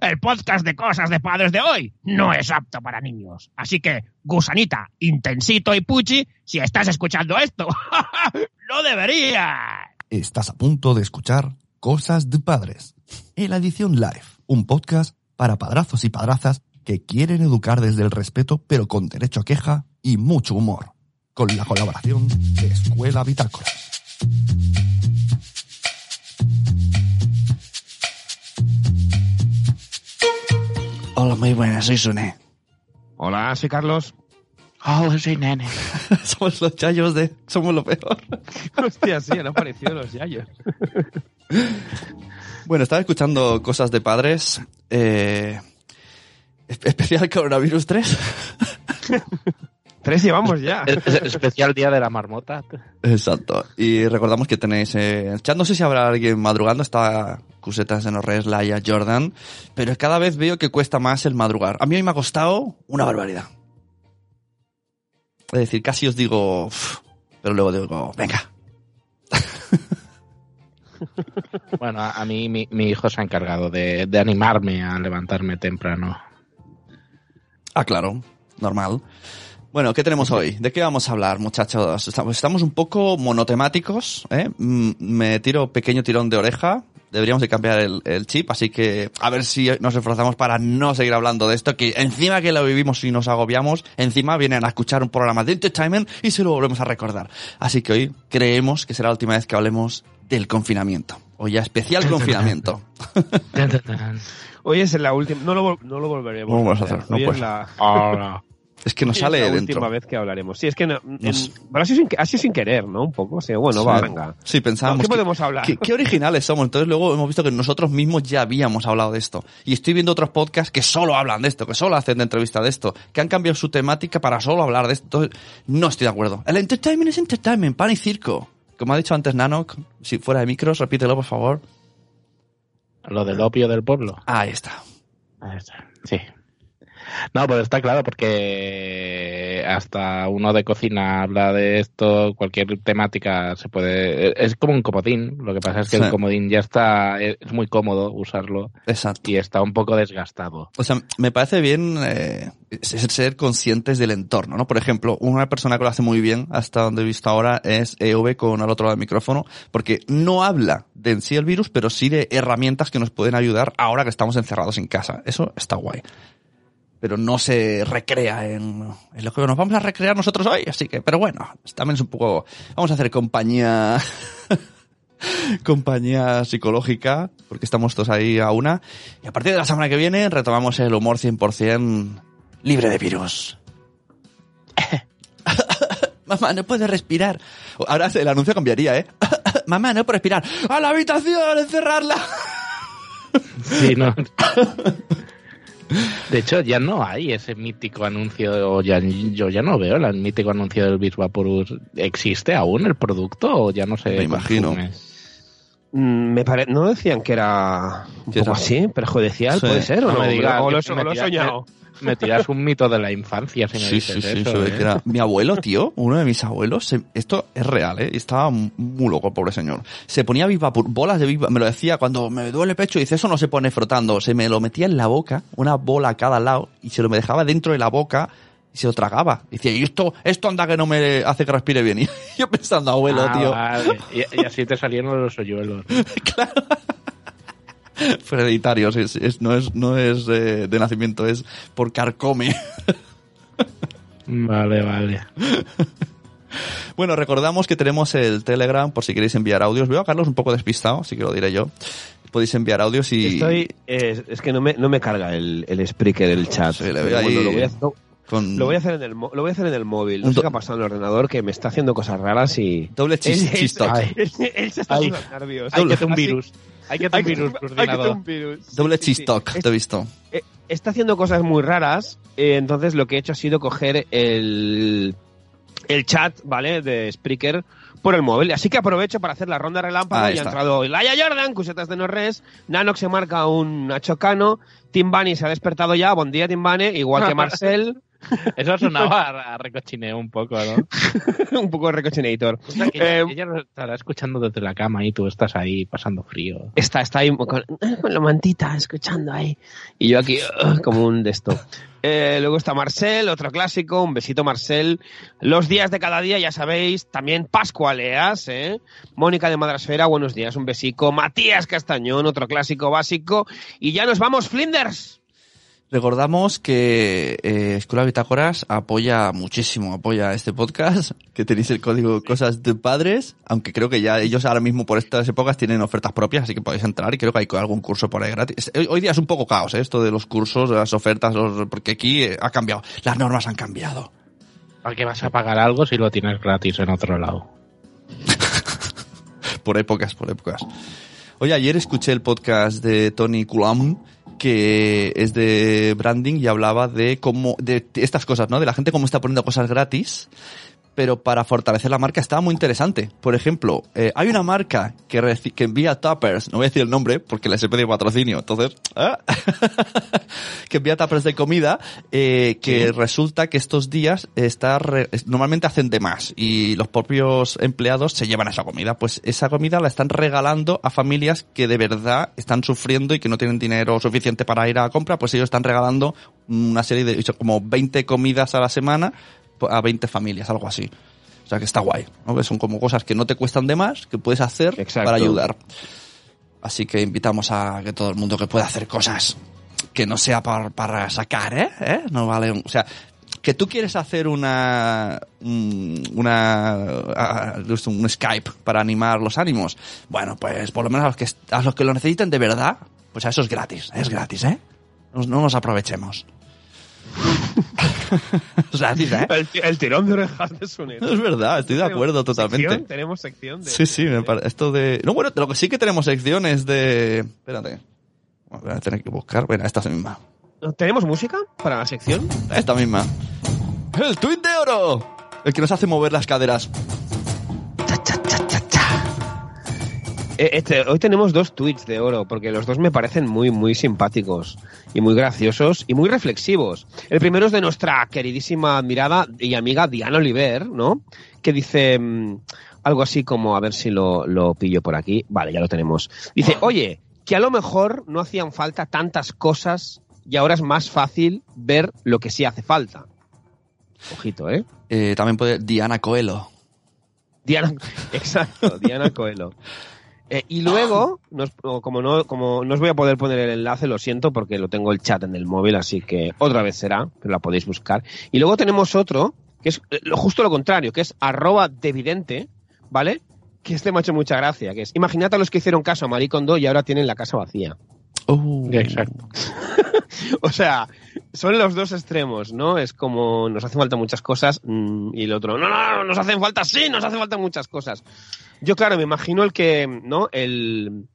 el podcast de cosas de padres de hoy no es apto para niños. Así que, gusanita, intensito y puchi, si estás escuchando esto, no deberías. Estás a punto de escuchar Cosas de Padres, en la edición live, un podcast para padrazos y padrazas que quieren educar desde el respeto, pero con derecho a queja y mucho humor, con la colaboración de Escuela Bitácora. Hola, muy buenas, soy Sune. Hola, soy Carlos. Hola, soy Nene. somos los chayos de... Somos lo peor. Hostia, sí, han aparecido los yayos. Bueno, estaba escuchando cosas de padres. Eh, especial coronavirus 3. Tres llevamos ya. Es- es- especial día de la marmota. Exacto. Y recordamos que tenéis eh, el chat. No sé si habrá alguien madrugando. Está Cusetas de Norres, Laia, Jordan. Pero cada vez veo que cuesta más el madrugar. A mí hoy me ha costado una barbaridad. Es decir, casi os digo... "Uf", pero luego digo, venga. Bueno, a, a mí mi, mi hijo se ha encargado de, de animarme a levantarme temprano. Ah, claro. Normal. Bueno, ¿qué tenemos hoy? ¿De qué vamos a hablar, muchachos? Estamos, estamos un poco monotemáticos, ¿eh? Mm, Me tiro pequeño tirón de oreja. Deberíamos de cambiar el, el chip, así que a ver si nos esforzamos para no seguir hablando de esto, que encima que lo vivimos y nos agobiamos, encima vienen a escuchar un programa de entertainment y se lo volvemos a recordar. Así que hoy creemos que será la última vez que hablemos del confinamiento. O ya especial confinamiento. Hoy es la última. No lo, vol- no lo volveremos No lo vamos a hacer, no Hoy puede es la, Hola. Es que hoy sale es la última vez que hablaremos. Sí, es que no, en- Nos- ha sido sin, ha sido sin querer, ¿no? Un poco. O sea, bueno, Sí. va, venga. Sí, pensábamos ¿Qué que- podemos hablar? ¿Qué, qué originales somos. Entonces luego hemos visto que nosotros mismos ya habíamos hablado de esto. Y estoy viendo otros podcasts que solo hablan de esto, que solo hacen de entrevista de esto, que han cambiado su temática para solo hablar de esto. Entonces, no estoy de acuerdo. El entertainment es entertainment, pan y circo. Como ha dicho antes Nanok, si fuera de micros, repítelo por favor. Lo del opio del pueblo. Ahí está. Ahí está. Sí. No, pero está claro porque hasta uno de cocina habla de esto, cualquier temática se puede... Es como un comodín, lo que pasa es que Sí. el comodín ya está... Es muy cómodo usarlo Exacto. y está un poco desgastado. O sea, me parece bien eh, ser, ser conscientes del entorno, ¿no? Por ejemplo, una persona que lo hace muy bien, hasta donde he visto ahora, es EV con al otro lado del micrófono, porque no habla de en sí el virus, pero sí de herramientas que nos pueden ayudar ahora que estamos encerrados en casa. Eso está guay. Pero no se recrea en, en lo que nos vamos a recrear nosotros hoy, así que, pero bueno, también es un poco, vamos a hacer compañía, compañía psicológica, porque estamos todos ahí a una. Y a partir de la semana que viene retomamos el humor 100% libre de virus. Mamá, no puedo respirar. Ahora el anuncio cambiaría, ¿eh? Mamá, no puedo respirar. ¡A la habitación! ¡Encerrarla! Sí, no. De hecho, ya no hay ese mítico anuncio, o ya, yo ya no veo el mítico anuncio del Bisvaporus. ¿Existe aún el producto o ya no se Me imagino. consume? Mm, Me pare... ¿No decían que era un poco así? ¿Perjudicial? Sí. ¿Puede ser? ¿O No no? me digas, ¿O lo, o me lo he tira- soñado? Me tiras un mito de la infancia si me Sí, dices sí, sí, eso. ¿eh? que era- Mi abuelo, tío, uno de mis abuelos, se- esto es real, ¿eh? Estaba muy loco, el pobre señor. Se ponía Vivapur, bolas de viva, me lo decía cuando me duele el pecho, y dice, eso no se pone frotando. Se me lo metía en la boca, una bola a cada lado, y se lo me dejaba dentro de la boca, y se lo tragaba. Y decía, y esto, esto anda que no me hace que respire bien. Y yo pensando, abuelo, Ah, tío, vale. Y, y así te salieron los hoyuelos. fue hereditario, es- es- no es, no es eh, de nacimiento, es por carcome. Vale, vale. Bueno, recordamos que tenemos el Telegram por si queréis enviar audios. Veo a Carlos un poco despistado, así que lo diré yo. Podéis enviar audios y... Estoy, es, es que no me, no me carga el, el Spreaker del chat. Sí, le veo Pero ahí- bueno, lo, voy a, con lo voy a hacer en el, lo voy a hacer en el móvil. No sé qué ha pasado en el ordenador que me está haciendo cosas raras y... doble chis, Él- él- chistoc. Ay. Él, él se está los nervios. Hay que hacer un virus. Hay que hacer un virus hay que hacer coordinador. un virus. Doble Sí, sí, sí. chistoc, Es- te he visto. eh, está haciendo cosas muy raras, eh, entonces lo que he hecho ha sido coger el, el chat, ¿vale? De Spreaker por el móvil. Así que aprovecho para hacer la ronda relámpago. Y ha entrado Laia Jordan, Cusetas de Norres, Nanox se marca un Nacho Cano, Tim Bunny se ha despertado ya, buen día Tim Bunny, igual que Marcel. Eso sonaba a, recochineo un poco, ¿no? un poco. O sea, que ella, Eh, ella estará escuchando desde la cama y tú estás ahí pasando frío. Está, está ahí con, con la mantita, escuchando ahí. Y yo aquí, como un de esto. Eh, luego está Marcel, otro clásico, un besito Marcel. Los días de cada día, ya sabéis, también Pascualeas, ¿eh? Mónica de Madrasfera, buenos días, un besico. Matías Castañón, otro clásico básico. Y ya nos vamos, Flinders. Recordamos que eh, Escuela Bitácoras apoya muchísimo, apoya este podcast, que tenéis el código Cosas de Padres, aunque creo que ya ellos ahora mismo por estas épocas tienen ofertas propias, así que podéis entrar y creo que hay algún curso por ahí gratis. Hoy, día es un poco caos ¿eh? esto de los cursos, de las ofertas, los- porque aquí eh, ha cambiado, las normas han cambiado. ¿Para qué vas a pagar algo si lo tienes gratis en otro lado? por épocas, por épocas. Oye, ayer escuché el podcast de Tony Culam, que es de branding y hablaba de cómo, de estas cosas, ¿no? De la gente cómo está poniendo cosas gratis, pero para fortalecer la marca estaba muy interesante. Por ejemplo, eh, hay una marca que, reci- que envía tuppers, no voy a decir el nombre porque les he pedido patrocinio, entonces, ¿ah? que envía tuppers de comida, eh, que resulta que estos días está re- normalmente hacen de más y los propios empleados se llevan esa comida. Pues esa comida la están regalando a familias que de verdad están sufriendo y que no tienen dinero suficiente para ir a la compra, pues ellos están regalando una serie de, como 20 comidas a la semana a 20 familias, algo así. O sea que está guay, ¿no? Que son como cosas que no te cuestan de más, que puedes hacer Exacto. para ayudar. Así que invitamos a que todo el mundo que pueda hacer cosas que no sea para, para sacar, ¿eh? ¿eh? No vale, un- o sea, que tú quieres hacer una un- una un Skype para animar los ánimos. Bueno, pues por lo menos a los que a los que lo necesiten de verdad, pues a eso es gratis, es gratis, ¿eh? No nos aprovechemos. es gratis, ¿eh? El, el tirón de orejas de Sunero. Es verdad, estoy de acuerdo totalmente. Sección, Tenemos sección de... Sí, sí, me pare- esto de... No, bueno, lo que sí que tenemos secciones de... Espérate. Voy a tener que buscar. Bueno, esta misma. ¿Tenemos música para la sección? Esta misma. ¡El tuit de oro! El que nos hace mover las caderas. Este, hoy tenemos dos tweets de oro, porque los dos me parecen muy, muy simpáticos y muy graciosos y muy reflexivos. El primero es de nuestra queridísima admirada y amiga Diana Oliver, ¿no? Que dice mm, algo así como, a ver si lo, lo pillo por aquí. Vale, ya lo tenemos. Dice, oye, que a lo mejor no hacían falta tantas cosas y ahora es más fácil ver lo que sí hace falta. Ojito, ¿eh? Eh, también puede... Diana Coelho. Diana, exacto, Diana Coelho. Eh, y luego, nos- como, no, como no os voy a poder poner el enlace, lo siento, porque lo tengo el chat en el móvil, así que otra vez será, pero la podéis buscar. Y luego tenemos otro, que es eh, lo, justo lo contrario, que es arroba devidente, ¿vale? Que este me ha hecho mucha gracia, que es, imagínate a los que hicieron caso a Marie Kondo y ahora tienen la casa vacía. Uh, Exacto. O sea, son los dos extremos, ¿no? Es como nos hacen falta muchas cosas mm, y el otro, no, no, no, nos hacen falta, sí, nos hacen falta muchas cosas. Yo, claro, me imagino el que, ¿no? El,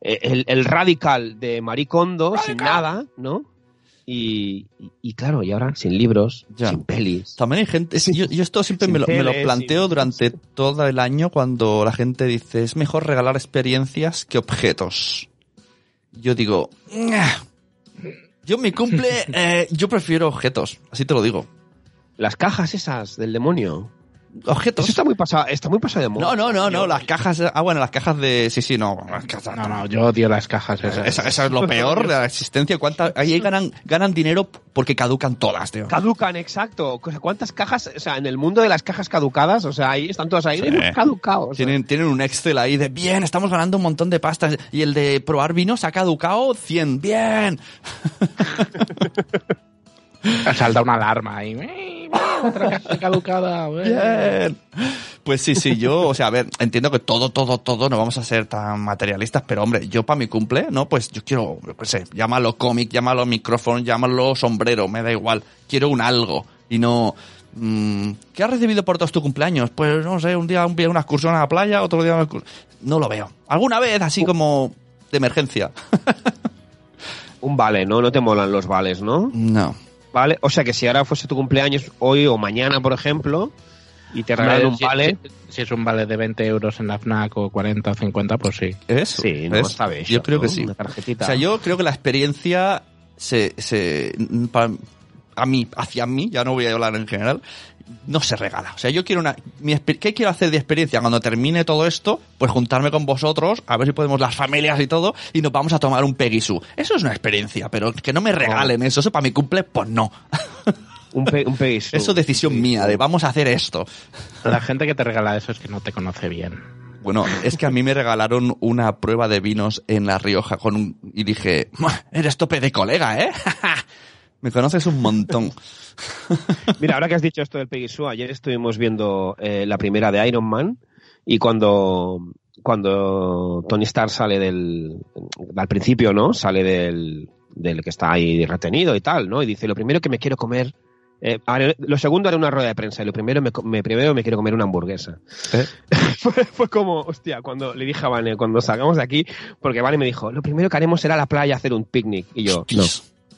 el, el radical de Marie Kondo, sin nada, ¿no? Y, y, y claro, y ahora sin libros, Ya. sin pelis. También hay gente, yo, yo esto siempre me lo, me lo tele, planteo sin- durante todo el año cuando la gente dice es mejor regalar experiencias que objetos. Yo digo, yo mi cumple, eh, yo prefiero objetos, así te lo digo. Las cajas esas del demonio. Objetos. Eso está muy pasado, está muy pasado de moda. No, no, no, no, Yo- las cajas, ah bueno, las cajas de, sí, sí, no, las cajas- No, no, yo odio las cajas esas. Esa, esa es lo peor de la existencia. ¿Cuánta, ahí ganan, ganan dinero porque caducan todas, tío. Caducan, exacto. ¿Cuántas cajas, o sea, en el mundo de las cajas caducadas, o sea, ahí están todas ahí, Sí. hemos caducado. o sea. Tienen, tienen un Excel ahí de bien, estamos ganando un montón de pastas. Y el de probar vinos ha caducado 100. Bien. Salta una alarma ahí. ¡Eh, Otra caja caducada. Bien. Pues sí, sí, yo, o sea, a ver, entiendo que todo, todo, todo no vamos a ser tan materialistas, pero hombre, yo para mi cumple, ¿no? Pues yo quiero, yo qué sé, llámalo cómic, llámalo micrófono, llámalo sombrero, me da igual. Quiero un algo y no... mm, ¿Qué has recibido por todos tus cumpleaños? Pues no sé, un día un, una excursión a la playa, otro día una excursión... No lo veo. Alguna vez así como de emergencia. Un vale, ¿no? No te molan los vales, ¿no? No. Vale, o sea que si ahora fuese tu cumpleaños hoy o mañana, por ejemplo, y te regalan un vale, si- si es un vale de 20 euros en la FNAC o 40 o 50, pues sí. ¿Es? sí, no ¿Es? sabes. Yo creo que sí. Una tarjetita. O sea, yo creo que la experiencia se, se para, a mí, hacia mí, ya no voy a hablar en general, no se regala. O sea, yo quiero una... Mi, ¿Qué quiero hacer de experiencia cuando termine todo esto? Pues juntarme con vosotros, a ver si podemos las familias y todo, y nos vamos a tomar un Pegisu. Eso es una experiencia, pero que no me regalen eso. Eso para mi cumple, pues no. Un, pe un Pegasus. Eso es decisión mía, de vamos a hacer esto. La gente que te regala eso es que no te conoce bien. Bueno, es que a mí me regalaron una prueba de vinos en La Rioja con un, y dije, "Mua, eres tope de colega, ¿eh? me conoces un montón. Mira, ahora que has dicho esto del Pegasus, ayer estuvimos viendo eh, la primera de Iron Man y cuando, cuando Tony Stark sale del, al principio, ¿no? Sale del, del que está ahí retenido y tal, ¿no? Y dice, lo primero que me quiero comer, eh, lo segundo haré una rueda de prensa y lo primero me, me- primero me quiero comer una hamburguesa. ¿Eh? fue, fue como, hostia, cuando le dije a Vane, cuando salgamos de aquí, porque Vane me dijo, lo primero que haremos será a la playa hacer un picnic. Y yo, no.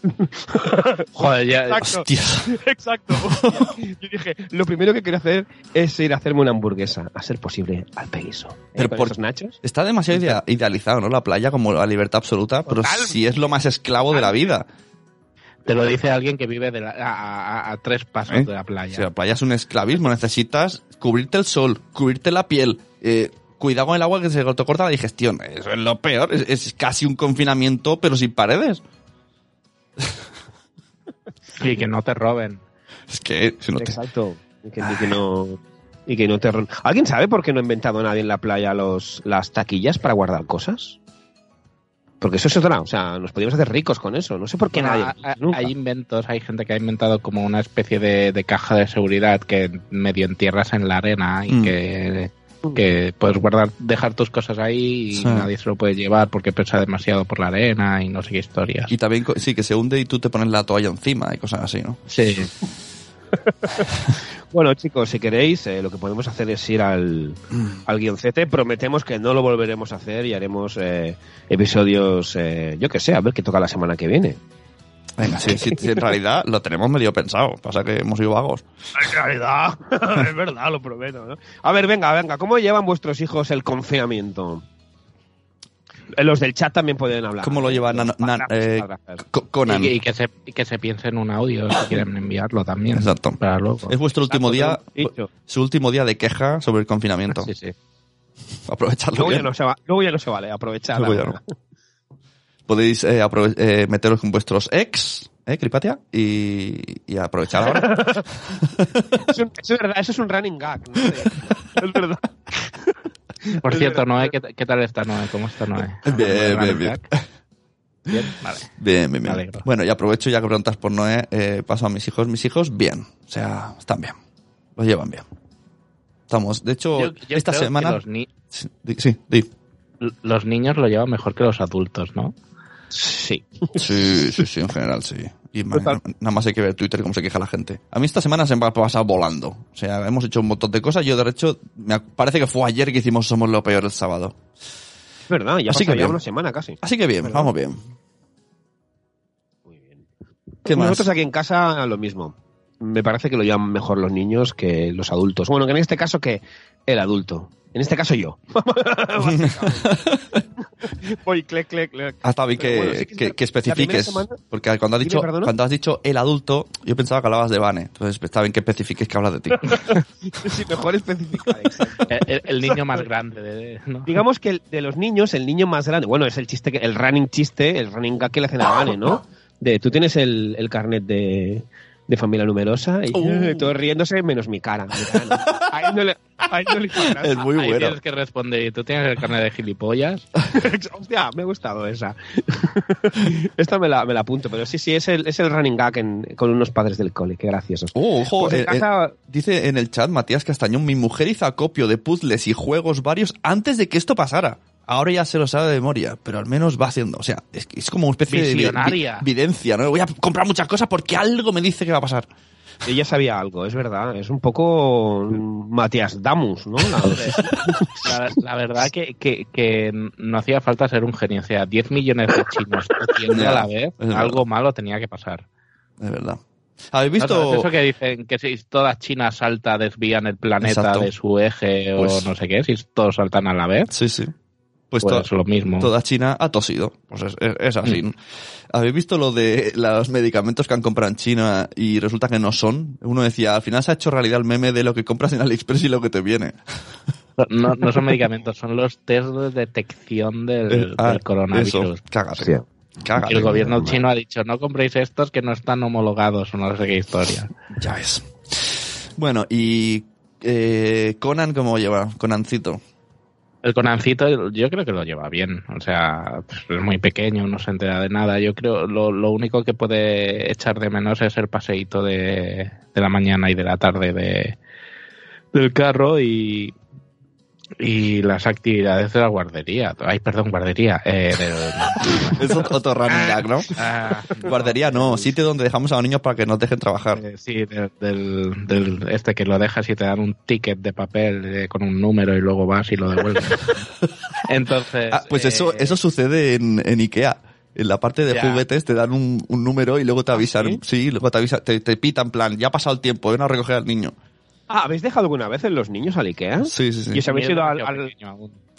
Joder, ya. Exacto. hostias. Exacto. Yo dije, lo primero que quiero hacer es ir a hacerme una hamburguesa, a ser posible, al Peguiso. ¿Eh? Pero por- esos nachos. Está demasiado idea- idealizado, ¿no? La playa como la libertad absoluta, pero Total. si es lo más esclavo de la vida. Te lo dice alguien que vive de la- a, a- a tres pasos ¿Eh? de la Si playa. la playa es un esclavismo, necesitas cubrirte el sol, cubrirte la piel, eh, cuidado con el agua que se te corta la digestión. Eso es lo peor, es, es casi un confinamiento, pero sin paredes. Y que no te roben. Es que si no te- Exacto. Y que, y que no, y que no te... ron- ¿Alguien sabe por qué no ha inventado nadie en la playa los, las taquillas para guardar cosas? Porque eso es otra, o sea, nos podríamos hacer ricos con eso. No sé por qué Bueno, nadie. ha- ha- nunca. hay inventos, hay gente que ha inventado como una especie de, de caja de seguridad que medio entierras en la arena y Mm. que, que puedes guardar, dejar tus cosas ahí y Sí. nadie se lo puede llevar porque pesa demasiado por la arena y no sé qué historias. Y también, sí, que se hunde y tú te pones la toalla encima y cosas así, ¿no? Sí. Bueno, chicos, si queréis, eh, lo que podemos hacer es ir al, al guioncete. Prometemos que no lo volveremos a hacer y haremos eh, episodios, eh, yo que sé, a ver qué toca la semana que viene. Venga, sí, sí, sí, en realidad lo tenemos medio pensado. Pasa que hemos sido vagos. En realidad, es verdad, lo prometo. ¿no? A ver, venga, venga, ¿cómo llevan vuestros hijos el confinamiento? Eh, Los del chat también pueden hablar. ¿Cómo lo lleva Los eh, Conan. Y, y que se, y que se piense en un audio si quieren enviarlo también. Exacto. Para luego. Es vuestro último día, Exacto, su último día de queja sobre el confinamiento. Sí, sí. Aprovechadlo Luego ya, no se va, luego ya no se vale, aprovechar. Podéis eh, aprove- eh, meteros con vuestros ex, ¿eh, Cripatia? Y, y aprovechar ahora. Es verdad, eso es un running gag. ¿no? Es verdad. Por Es cierto, verdad. Noé, ¿qué, qué tal está Noé? ¿Cómo está Noé? Bien, bien, bien. Bien, vale. Bien, bien, bien. Bueno, y aprovecho ya que preguntas por Noé, eh, paso a mis hijos. Mis hijos, bien. O sea, están bien. Los llevan bien. Estamos, de hecho, Yo- yo esta semana... Los, ni- Sí, sí, di. los niños lo llevan mejor que los adultos, ¿no? Sí. Sí, sí, sí, en general, sí. Y nada más hay que ver Twitter cómo se queja la gente. A mí esta semana se me ha pasado volando. O sea, hemos hecho un montón de cosas. Yo, de hecho, me parece que fue ayer que hicimos Somos lo Peor el sábado. Es verdad, ya Así que ya una semana casi. Así que bien, ¿Verdad? vamos bien. Muy bien. ¿Qué más? Nosotros aquí en casa lo mismo. Me parece que lo llevan mejor los niños que los adultos. Bueno, que en este caso que el adulto. En este caso yo. Voy, clec, clec, clec. Hasta vi que, bueno, sí que especifiques. semana- Porque cuando has, dicho, perdona. cuando has dicho el adulto, yo pensaba que hablabas de Vane. Entonces está bien que especifiques que hablas de ti. Sí, mejor especificar. El, niño más grande de, ¿no? Digamos que el- de los niños, el niño más grande, bueno, es el chiste, que- el running chiste, el running gag que le hacen a Vane, ¿no? De tú tienes el, el carnet de, de familia numerosa y Uh. todos riéndose menos mi cara. mi cara, ¿no? Ahí no le- ahí no le. Es muy Ahí bueno. tienes que responder, ¿y tú tienes el carnet de gilipollas? Hostia, me ha gustado esa. Esta me la, me la apunto, pero sí, sí, es el, es el running gag en- con unos padres del cole, qué graciosos. Oh, ojo, Pues en eh, eh, casa- dice en el chat Matías Castañón, mi mujer hizo acopio de puzzles y juegos varios antes de que esto pasara. Ahora ya se lo sabe de memoria, pero al menos va haciendo. O sea, es, es como una especie de vi- Visionaria. vi- videncia, ¿no? Voy a comprar muchas cosas porque algo me dice que va a pasar. Ella sabía algo, es verdad. Es un poco mm, Matías Damus, ¿no? La- La, la verdad que, que, que no hacía falta ser un genio. O sea, 10 millones de chinos a la vez, algo malo tenía que pasar. Es verdad. ¿Habéis visto? es eso que dicen que si toda China salta, desvían el planeta Exacto. de su eje o Pues- no sé qué, si todos saltan a la vez. Sí, sí. Pues, Pues to- lo mismo. toda China ha tosido. Pues es, es- es así. Mm. ¿Habéis visto lo de los medicamentos que han comprado en China y resulta que no son? Uno decía, al final se ha hecho realidad el meme de lo que compras en AliExpress y lo que te viene. No, no son medicamentos, son los test de detección del, Ah, del coronavirus. Eso, cágate. Y el gobierno chino ha dicho, no compréis estos que no están homologados o no sé qué historia. Ya ves. Bueno, y eh, Conan, ¿cómo lleva? Conancito. El Conancito yo creo que lo lleva bien, o sea, pues, es muy pequeño, no se entera de nada. Yo creo lo, lo único que puede echar de menos es el paseíto de, de la mañana y de la tarde de, del carro y, y las actividades de la guardería. Ay, perdón, guardería. Eh, del- Es otro running ¿no? Ah, Guardería no, sitio donde dejamos a los niños para que nos dejen trabajar. Eh, sí, de- del, del este que lo dejas y te dan un ticket de papel eh, con un número y luego vas y lo devuelves. Entonces. Ah, pues eso, eh, eso sucede en, en Ikea. En la parte de Ya. juguetes te dan un, un número y luego te avisan. sí? luego te avisan, te, te pitan, en plan, ya ha pasado el tiempo, ven a recoger al niño. Ah, ¿habéis dejado alguna vez en los niños al Ikea? Sí, sí, sí. ¿Y os habéis ido al, al-.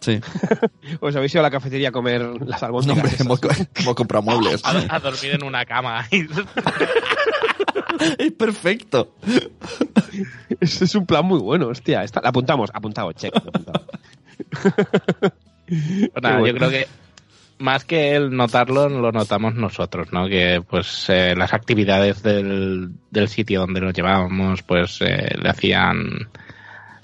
Sí. os habéis ido a la cafetería a comer las No, albóndigas? hombre, esas? hemos, hemos comprado muebles. A, a dormir en una cama. es perfecto. Ese es un plan muy bueno, hostia. Esta- la apuntamos, apuntado, check. apuntado. Nada, bueno. Yo creo que más que el notarlo, lo notamos nosotros, ¿no? Que pues eh, las actividades del, del sitio donde lo llevábamos, pues eh, le hacían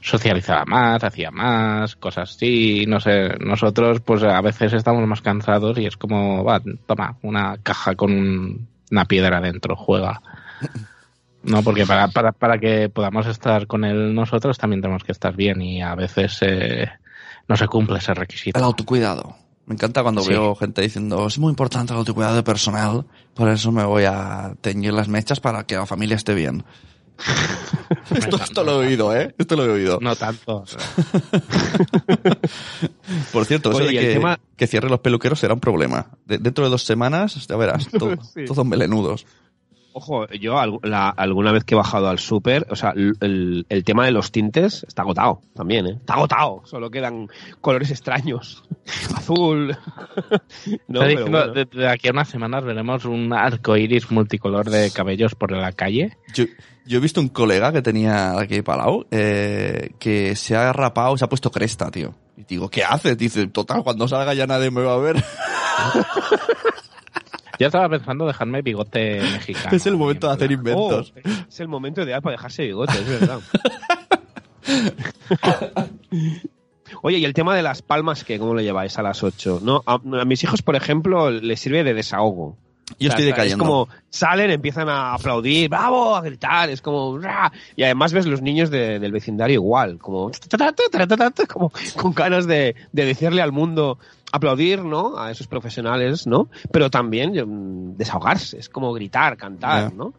socializaba más, hacía más, cosas así, no sé, nosotros pues a veces estamos más cansados y es como, va, toma, una caja con un- una piedra dentro, juega. No, porque para, para, para que podamos estar con él nosotros también tenemos que estar bien y a veces eh, no se cumple ese requisito. El autocuidado. Me encanta cuando Sí. veo gente diciendo, es muy importante el autocuidado de personal, por eso me voy a teñir las mechas para que la familia esté bien. esto, esto lo he oído, ¿eh? Esto lo he oído. No tanto. Por cierto, eso Oye, de y el que, tema- que cierre los peluqueros será un problema. De- dentro de dos semanas, ya verás, todo- Sí. todos melenudos. Ojo, yo la- alguna vez que he bajado al súper, o sea, el, tema de los tintes está agotado también, ¿eh? Está agotado. Solo quedan colores extraños. Azul. no, pero diciendo, bueno. de, de aquí a unas semanas veremos un arco iris multicolor de cabellos por la calle. Yo, yo he visto un colega que tenía aquí Palau, eh, que se ha rapado, se ha puesto cresta, tío. Y digo, ¿qué haces? Dice, total, cuando salga ya nadie me va a ver. Ya estaba pensando dejarme bigote mexicano. es el momento de hacer Oh, inventos. es el momento ideal para dejarse bigote, es verdad. Oye, y el tema de las palmas, que ¿cómo lo lleváis a las 8? ¿No? A, a mis hijos, por ejemplo, les sirve de desahogo. Yo O sea, estoy decayendo. Es como salen, empiezan a aplaudir, bravo, a gritar, es como... Y además ves los niños de- del vecindario igual, como... como con ganas de, de decirle al mundo, aplaudir, ¿no? A esos profesionales, ¿no? Pero también mm, desahogarse, es como gritar, cantar. ¿no?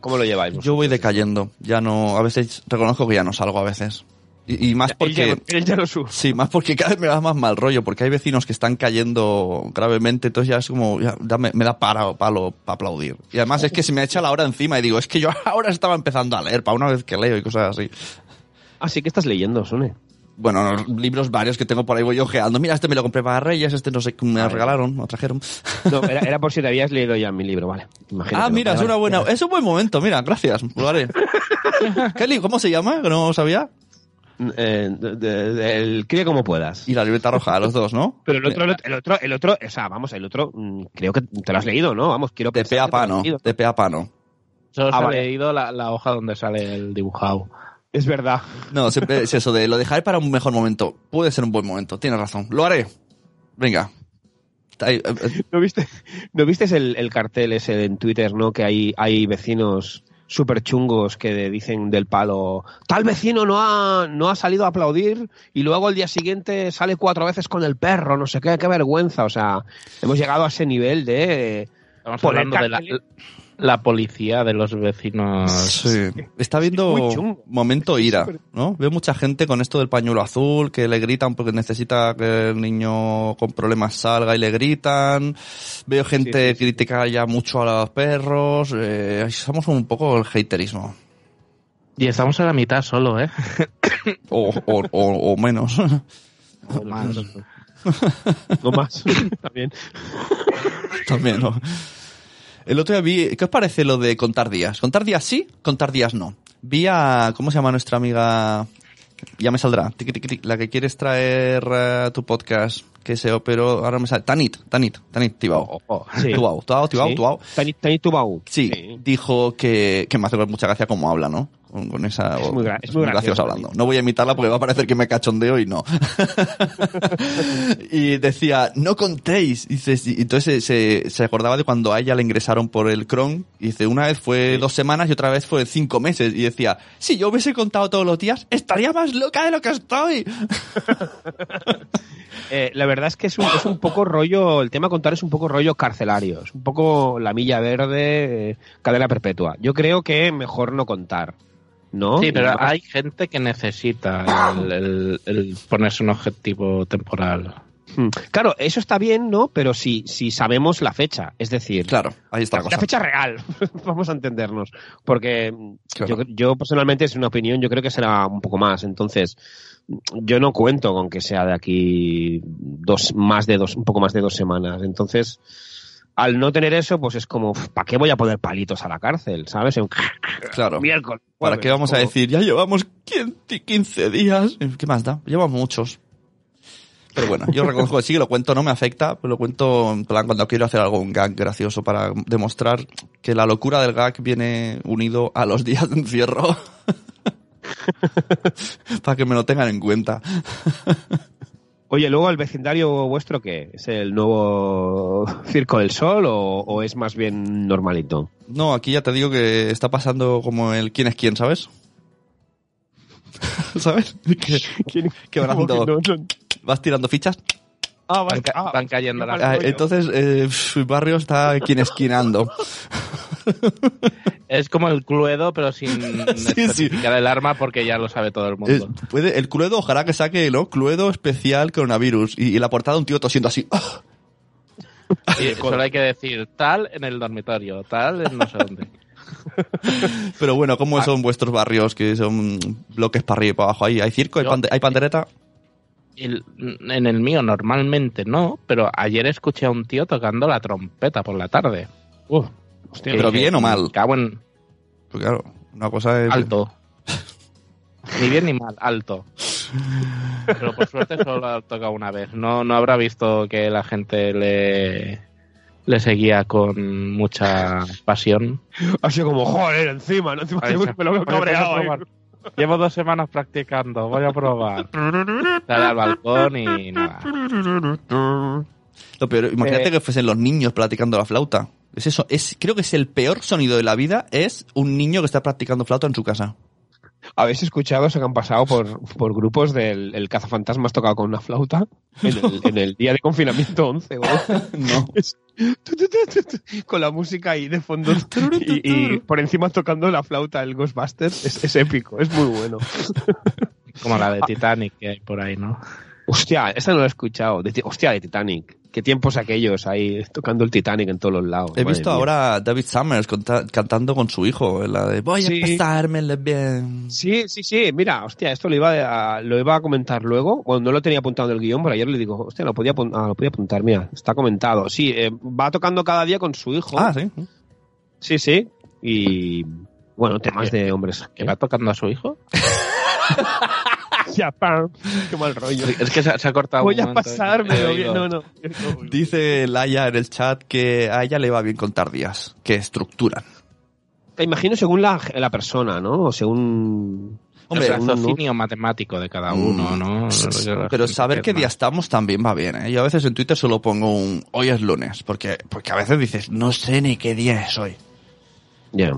¿Cómo lo lleváis? Yo voy decayendo. Ya no, a veces reconozco que ya no salgo a veces. Y, y más Él ya, porque... él ya no sufre. Sí, más porque cada vez me da más mal rollo, porque hay vecinos que están cayendo gravemente, entonces ya es como, ya, ya me, me da para, palo para aplaudir. Y además es que se me echa la hora encima y digo, es que yo ahora estaba empezando a leer, para una vez que leo y cosas así. Así que estás leyendo, Sune. Bueno, los libros varios que tengo por ahí voy ojeando. Mira, este me lo compré para Reyes, este no sé, me lo regalaron, me lo trajeron. No, era, era por si te habías leído ya mi libro, vale. Imagínate, ah, mira, es una buena, es un buen momento, mira, gracias, lo haré. ¿Qué li- ¿Cómo se llama? Que no sabía. Eh, de- de- de- el críe como puedas. Y la libreta roja, los dos, ¿no? Pero el otro, el otro, el otro, el otro, o sea, vamos, el otro, mm, creo que te lo has leído, ¿no? Vamos, quiero De pe a pano, de pe a pano. Solo Ah, se ha leído la, la hoja donde sale el dibujado. Es verdad. No, siempre es eso de lo dejaré para un mejor momento. Puede ser un buen momento, tienes razón. Lo haré. Venga. Eh, eh, ¿No viste, ¿no viste el, el cartel ese en Twitter, no? Que hay, hay vecinos súper chungos que dicen del palo, tal vecino no ha, no ha salido a aplaudir y luego el día siguiente sale cuatro veces con el perro, no sé qué, qué vergüenza. O sea, hemos llegado a ese nivel de... Estamos Poner hablando de la. La policía de los vecinos. sí. Está viendo chungo. momento ira, ¿no? Veo mucha gente con esto del pañuelo azul que le gritan porque necesita que el niño con problemas salga y le gritan. Veo gente sí, sí. criticar ya mucho a los perros. Eh, somos un poco el haterismo. Y estamos a la mitad solo, ¿eh? O, o, o, o menos. No más. También. También, ¿no? El otro día vi, ¿qué os parece lo de contar días? Contar días sí, contar días no. Vi a, ¿cómo se llama nuestra amiga? Ya me saldrá, tiqui, tiqui, tiqui, la que quieres traer eh, tu podcast, que se pero ahora me sale, Tanit, Tanit, Tanit Tibao. Sí. Tubao, Tubao, Tubao, Sí. Tubao. Tani, Tani Tubau. Sí, dijo que, que me hace mucha gracia cómo habla, ¿no? Con, con esa Es muy gra- es muy gracioso gracioso, hablando. No voy a imitarla porque va a parecer que me cachondeo y no. y decía, no contéis. Y entonces se, se, acordaba de cuando a ella le ingresaron por el Cron. Y dice, una vez fue dos semanas y otra vez fue cinco meses. Y decía, si yo hubiese contado todos los días, estaría más loca de lo que estoy. Eh, la verdad es que es un, es un poco rollo, el tema contar es un poco rollo carcelario, es un poco la milla verde, eh, cadena perpetua. Yo creo que mejor no contar, ¿no? Sí, pero hay gente que necesita el, el- el ponerse un objetivo temporal. Hmm. Claro, eso está bien, ¿no? Pero si, si sabemos la fecha, es decir, Claro, ahí está la fecha real, vamos a entendernos. Porque Claro. yo, yo personalmente, es una opinión, yo creo que será un poco más. Entonces, yo no cuento con que sea de aquí dos, más de dos, un poco más de dos semanas. Entonces, al no tener eso, pues es como, ¿para qué voy a poner palitos a la cárcel? ¿Sabes? Un Claro. miércoles. ¿Para qué vamos a decir? Ya llevamos 15 15 días. ¿Qué más da? Llevamos muchos. Pero bueno, yo reconozco que sí que lo cuento, no me afecta, pero lo cuento en plan cuando quiero hacer algo, un gag gracioso para demostrar que la locura del gag viene unido a los días de encierro. para que me lo tengan en cuenta. Oye, luego el vecindario vuestro, ¿qué? ¿Es el nuevo Circo del Sol o, o es más bien normalito? No, aquí ya te digo que está pasando como el quién es quién, ¿sabes? ¿Sabes? Que, que van ¿Cómo que haciendo- no? No. Vas tirando fichas Ah, Van, ca- ah, van cayendo las... Ah, entonces, eh, el barrio está quien esquinando. Es como el Cluedo, pero sin Sí, sí. especificar el arma porque ya lo sabe todo el Eh, mundo. puede, el Cluedo, ojalá que saque, ¿no? Cluedo especial coronavirus. Y, y la portada un tío tosiendo así. ¡ah! Y solo hay que decir tal en el dormitorio, tal en no sé dónde. Pero bueno, Ah. ¿cómo son vuestros barrios? Que son bloques para arriba y para abajo. ¿Hay, hay circo? ¿Hay, pande- hay pandereta? El- en el mío normalmente no, pero ayer escuché a un tío tocando la trompeta por la tarde. Uh, hostia, ¿Pero Dije, bien o mal? "Me Cago en Pues claro, una cosa es... alto. Ni bien ni mal, alto. Pero por suerte solo lo ha tocado una vez. No, no habrá visto que la gente le, le seguía con mucha pasión. Ha sido como, joder, encima, ¿no? Encima me lo voy a cabreado. Llevo dos semanas practicando, voy a probar. Sale al balcón y nada. Lo peor, imagínate Eh. que fuesen los niños practicando la flauta. Es eso, es, creo que es el peor sonido de la vida, es un niño que está practicando flauta en su casa. ¿Habéis escuchado eso que han pasado por, por grupos del el cazafantasmas tocado con una flauta en el, en el día de confinamiento 11? güey? No. Es- tu, tu, tu, tu, tu, con la música ahí de fondo y, y por encima tocando la flauta el Ghostbusters. Es, es épico, es muy bueno. Como la de Titanic que hay por ahí, ¿no? Hostia, esta no la he escuchado. De, ti- hostia, de Titanic. Qué tiempos aquellos ahí tocando el Titanic en todos los lados. He visto mía. ahora a David Summers cantando con su hijo, en la de voy Sí. a pasármela bien. Sí, sí, sí. Mira, hostia, esto lo iba a, lo iba a comentar luego. Bueno, no lo tenía apuntado en el guion, pero ayer le digo, hostia, lo podía, ah, lo podía apuntar. Mira, está comentado. Sí, eh, va tocando cada día con su hijo. Ah, sí. Sí, sí. Y bueno, temas de hombres. ¿Que va tocando a su hijo? Ya, pam. Qué mal rollo. Es que se, se ha cortado Voy un a momento. pasarme. He oído. No, no. Dice Laia en el chat que a ella le va bien contar días, que estructuran. Te imagino según la, la persona, ¿no? O según. Hombre, el raciocinio matemático de cada uno, ¿no? Pero saber qué día día estamos también va bien, ¿eh? Yo a veces en Twitter solo pongo un hoy es lunes, porque, porque a veces dices, no sé ni qué día es hoy. Ya.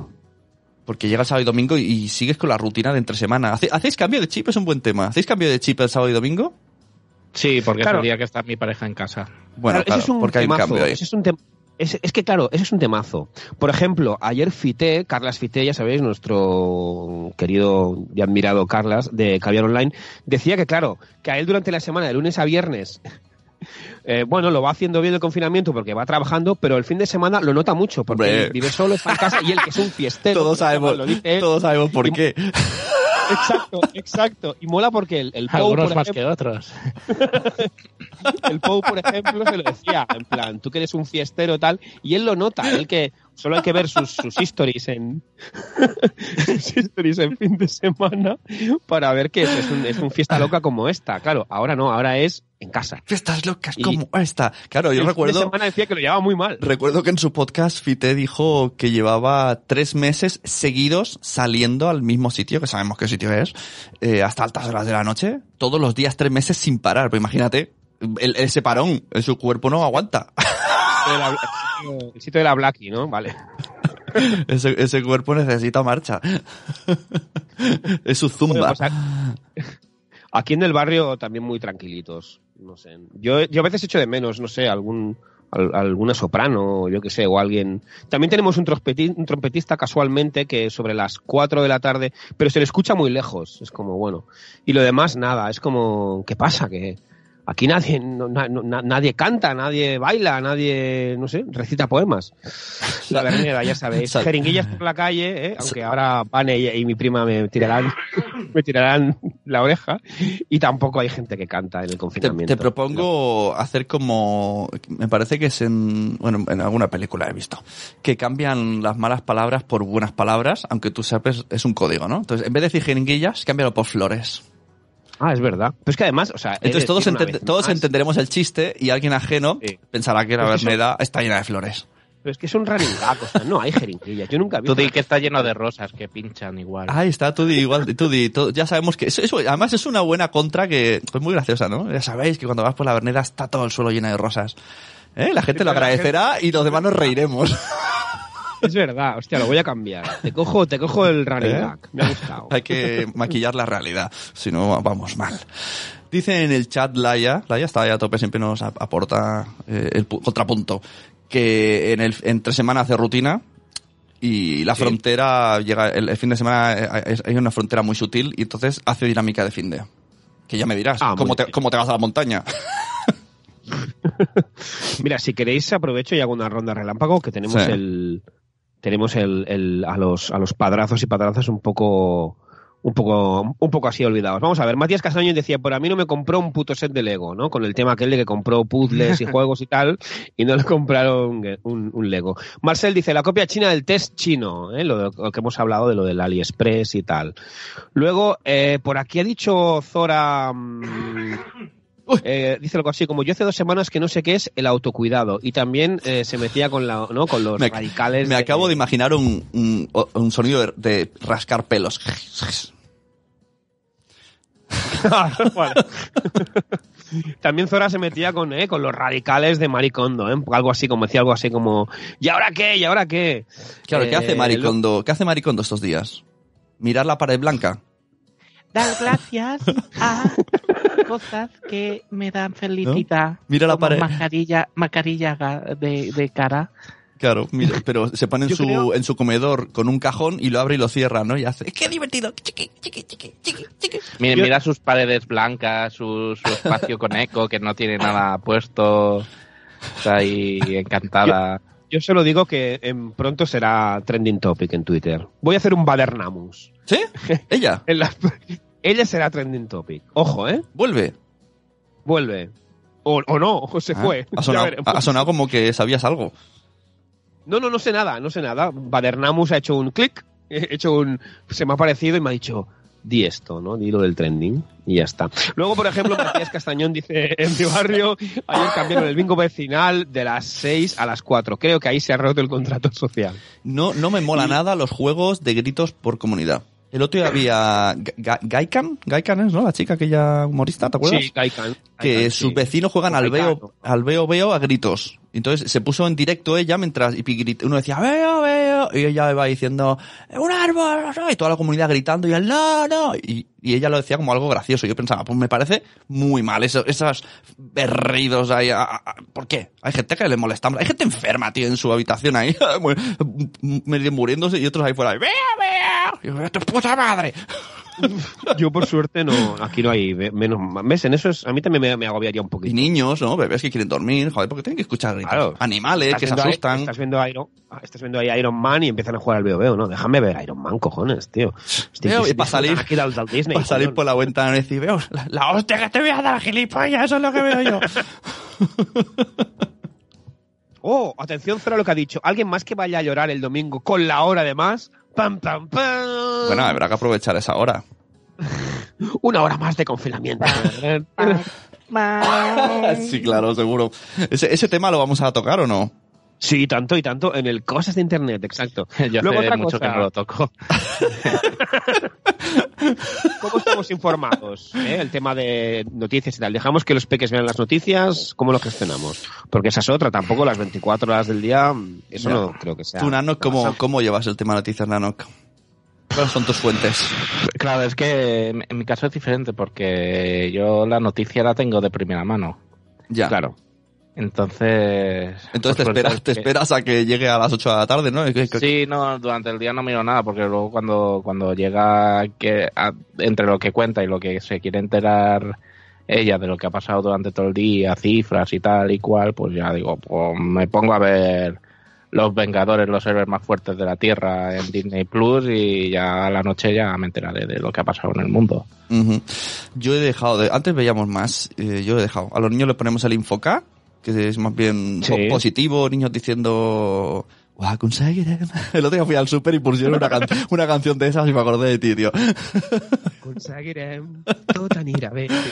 Porque llega el sábado y domingo y, y sigues con la rutina de entre semana. ¿Hace- ¿Hacéis cambio de chip? Es un buen tema. ¿Hacéis cambio de chip el sábado y domingo? Sí, porque Claro. es el día que está mi pareja en casa. Bueno, Claro, claro, ese es un porque hay un cambio ahí. ese es un tem- es, es que claro, ese es un temazo. Por ejemplo, ayer Fité, Carlas Fité, ya sabéis, nuestro querido y admirado Carlas de Caviar Online, decía que claro, que a él durante la semana, de lunes a viernes, eh, bueno, lo va haciendo bien el confinamiento porque va trabajando, pero el fin de semana lo nota mucho porque Hombre. vive solo, está en casa y él que es un fiestero. Todos sabemos, lo dice él. todos sabemos por Y- qué. Exacto, exacto. Y mola porque el, el Pou, Algunos por más ejemplo, que otros. el Pou, por ejemplo, se lo decía, en plan, tú que eres un fiestero tal, y él lo nota, él que solo hay que ver sus, sus histories en sus histories en fin de semana para ver que es un, es un fiesta loca como esta. Claro, ahora no, ahora es en casa. Fiestas locas Y- como esta. Claro, yo El fin de recuerdo, semana decía que lo llevaba muy mal. recuerdo que en su podcast Fite dijo que llevaba tres meses seguidos saliendo al mismo sitio, que sabemos qué sitio es, eh, hasta altas horas de la noche, todos los días tres meses sin parar. Pues imagínate, el- ese parón, en su cuerpo no aguanta. El, sitio- de la Blackie, ¿no? Vale. ese, ese cuerpo necesita marcha. es su zumba. pues, aquí en el barrio también muy tranquilitos. No sé. Yo, yo a veces echo de menos, no sé, algún al- alguna soprano, yo que sé, o alguien. También tenemos un, trompeti- un trompetista casualmente que sobre las 4 de la tarde, pero se le escucha muy lejos. Es como, bueno. Y lo demás, nada. Es como, ¿qué pasa? Que aquí nadie, no- na- no- na- nadie canta, nadie baila, nadie, no sé, recita poemas. La Verneda, ya sabéis. Jeringuillas por la calle, ¿eh? aunque ahora Vane y, y mi prima me tirarán, me tirarán la oreja. Y tampoco hay gente que canta en el confinamiento. te propongo hacer como, me parece que es en, bueno, en alguna película he visto, que cambian las malas palabras por buenas palabras, aunque tú sabes, es un código, ¿no? Entonces, en vez de decir jeringuillas, cámbialo por flores. Ah, es verdad. Pero es que además, o sea, Entonces todos, ente- todos más, entenderemos el chiste y alguien ajeno Sí. pensará que la Es que eso- Verneda está llena de flores. Pero es que son raringacos, o sea, no hay jeringuillas. Yo nunca he Tú visto. di que está lleno de rosas que pinchan igual. Ahí está, tú di igual, tú di, todo- ya sabemos que eso, eso- además es una buena contra que es muy graciosa, ¿no? Ya sabéis que cuando vas por la Verneda está todo el suelo lleno de rosas. ¿Eh? La gente lo pero la agradecerá y los demás nos reiremos. Es verdad, hostia, lo voy a cambiar. Te cojo, te cojo el running ¿Eh? Me ha gustado. Hay que maquillar la realidad, si no vamos mal. Dice en el chat Laia, Laia está ahí a tope, siempre nos ap- aporta eh, el pu- contrapunto, que en el entre semana hace rutina y la Sí. frontera llega el, el fin de semana eh, es- hay una frontera muy sutil y entonces hace dinámica de fin de. Que ya me dirás, Ah, ¿cómo te, bien. cómo te vas a la montaña? Mira, si queréis aprovecho y hago una ronda relámpago que tenemos Sí. el tenemos el, el- a los a los padrazos y padrazas un poco un poco un poco así olvidados. Vamos a ver, Matías Castaño decía, por a mí no me compró un puto set de Lego, ¿no? Con el tema aquel de que compró puzzles y juegos y tal y no le compraron un, un Lego. Marcel dice, la copia china del test chino, ¿eh? lo, de- lo que hemos hablado de lo del AliExpress y tal. Luego, eh, por aquí ha dicho Zora mm, eh, dice algo así como yo hace dos semanas que no sé qué es el autocuidado y también eh, se metía con la no con los Me, radicales me acabo de imaginar un, un, un sonido de, de rascar pelos. También Zora se metía con eh, con los radicales de Maricondo ¿eh? algo así como decía algo así como y ahora qué y ahora qué Claro, ¿qué hace Maricondo? ¿Qué hace Maricondo estos días? ¿Mirar la pared blanca? Dar gracias a cosas que me dan felicidad. Mira la como pared. Mascarilla, mascarilla de, de cara. Claro, mira, pero se pone en Yo su, creo- en su comedor con un cajón y lo abre y lo cierra, ¿no? Y hace, ¡qué divertido! Chiqui, chiqui, chiqui, chiqui, chiqui. Mira, Yo- mira sus paredes blancas, su, su espacio con eco, que no tiene nada puesto. Está ahí encantada. yo solo digo que en pronto será trending topic en Twitter voy a hacer un Badernamus ¿Sí? Ella, En la- ella será trending topic ojo eh vuelve. vuelve o, o no o se Ah, fue sonado, ha sonado como que sabías algo. No, no, no sé nada, no sé nada. Badernamus ha hecho un clic, he hecho un, se me ha parecido y me ha dicho, di esto, ¿no? Di lo del trending y ya está. Luego, por ejemplo, Matías Castañón dice, en mi barrio ayer cambiaron el bingo vecinal de las 6 a las 4. Creo que ahí se ha roto el contrato social. No, no me mola nada los juegos de gritos por comunidad. El otro día había Ga- Ga- Gaikan, Gaikan es, ¿no? La chica aquella humorista, ¿te acuerdas? Sí, Gaikan. que Gaikan, sus sí. vecinos juegan al veo, al veo veo a gritos. Entonces se puso en directo ella mientras y uno decía veo veo y ella iba diciendo un árbol no sé", y toda la comunidad gritando y él no no y, y ella lo decía como algo gracioso. Yo pensaba pues me parece muy mal eso, esos berridos ahí. a- ¿Por qué? Hay gente que le molesta. Hay gente enferma tío en su habitación ahí medio muriéndose y otros ahí fuera veo veo y yo, "Tu puta madre. Yo por suerte no, aquí no hay menos ¿ves? En eso es, a mí también me, me agobiaría un Y poquito. niños, ¿no? Bebés que quieren dormir, joder, porque tienen que escuchar gritos. Claro. Animales que se ahí- asustan. estás viendo Iron, ah, estás viendo ahí Iron Man y empiezan a jugar al veo ¿no? Déjame ver Iron Man, cojones, tío. Hostia, y para salir- aquí del Disney, Para salir por la ventana y decir, veo, la, la hostia que te voy a dar, gilipollas, eso es lo que veo yo. Oh, atención, Zora, lo que ha dicho. Alguien más que vaya a llorar el domingo con la hora de más. Pam, pam, pam. bueno, habrá que aprovechar esa hora. Una hora más de confinamiento. sí, claro, seguro. Ese, ese tema lo vamos a tocar o no? Sí, tanto y tanto en el Cosas de Internet, exacto. Yo Luego hace otra mucho cosa. que no lo toco. ¿Cómo estamos informados? eh? El tema de noticias y tal. ¿Dejamos que los peques vean las noticias? ¿Cómo lo gestionamos? Porque esa es otra. Tampoco las 24 horas del día, eso Ya. no creo que sea. Tú, Nanok, ¿cómo. ¿cómo llevas el tema de noticias, Nanok? ¿Cuáles son tus fuentes? Claro, es que en en mi caso es diferente porque yo la noticia la tengo de primera mano. Ya. Claro. Entonces. Entonces te suerte esperas, es te esperas a que llegue a las 8 de la tarde, ¿no? Sí, no, durante el día no miro nada, porque luego cuando, cuando llega que a- entre lo que cuenta y lo que se quiere enterar ella de lo que ha pasado durante todo el día, cifras y tal y cual, pues ya digo, pues me pongo a ver los Vengadores, los héroes más fuertes de la Tierra en Disney Plus y ya a la noche ya me enteraré de lo que ha pasado en el mundo. Yo he dejado de... Antes veíamos más, eh, yo he dejado. A los niños le ponemos el Infoca, que es más bien Sí. po- positivo, niños diciendo... "Guau, conseguiré". El otro día fui al súper y pusieron una, can- una canción de esas y me acordé de ti, tío.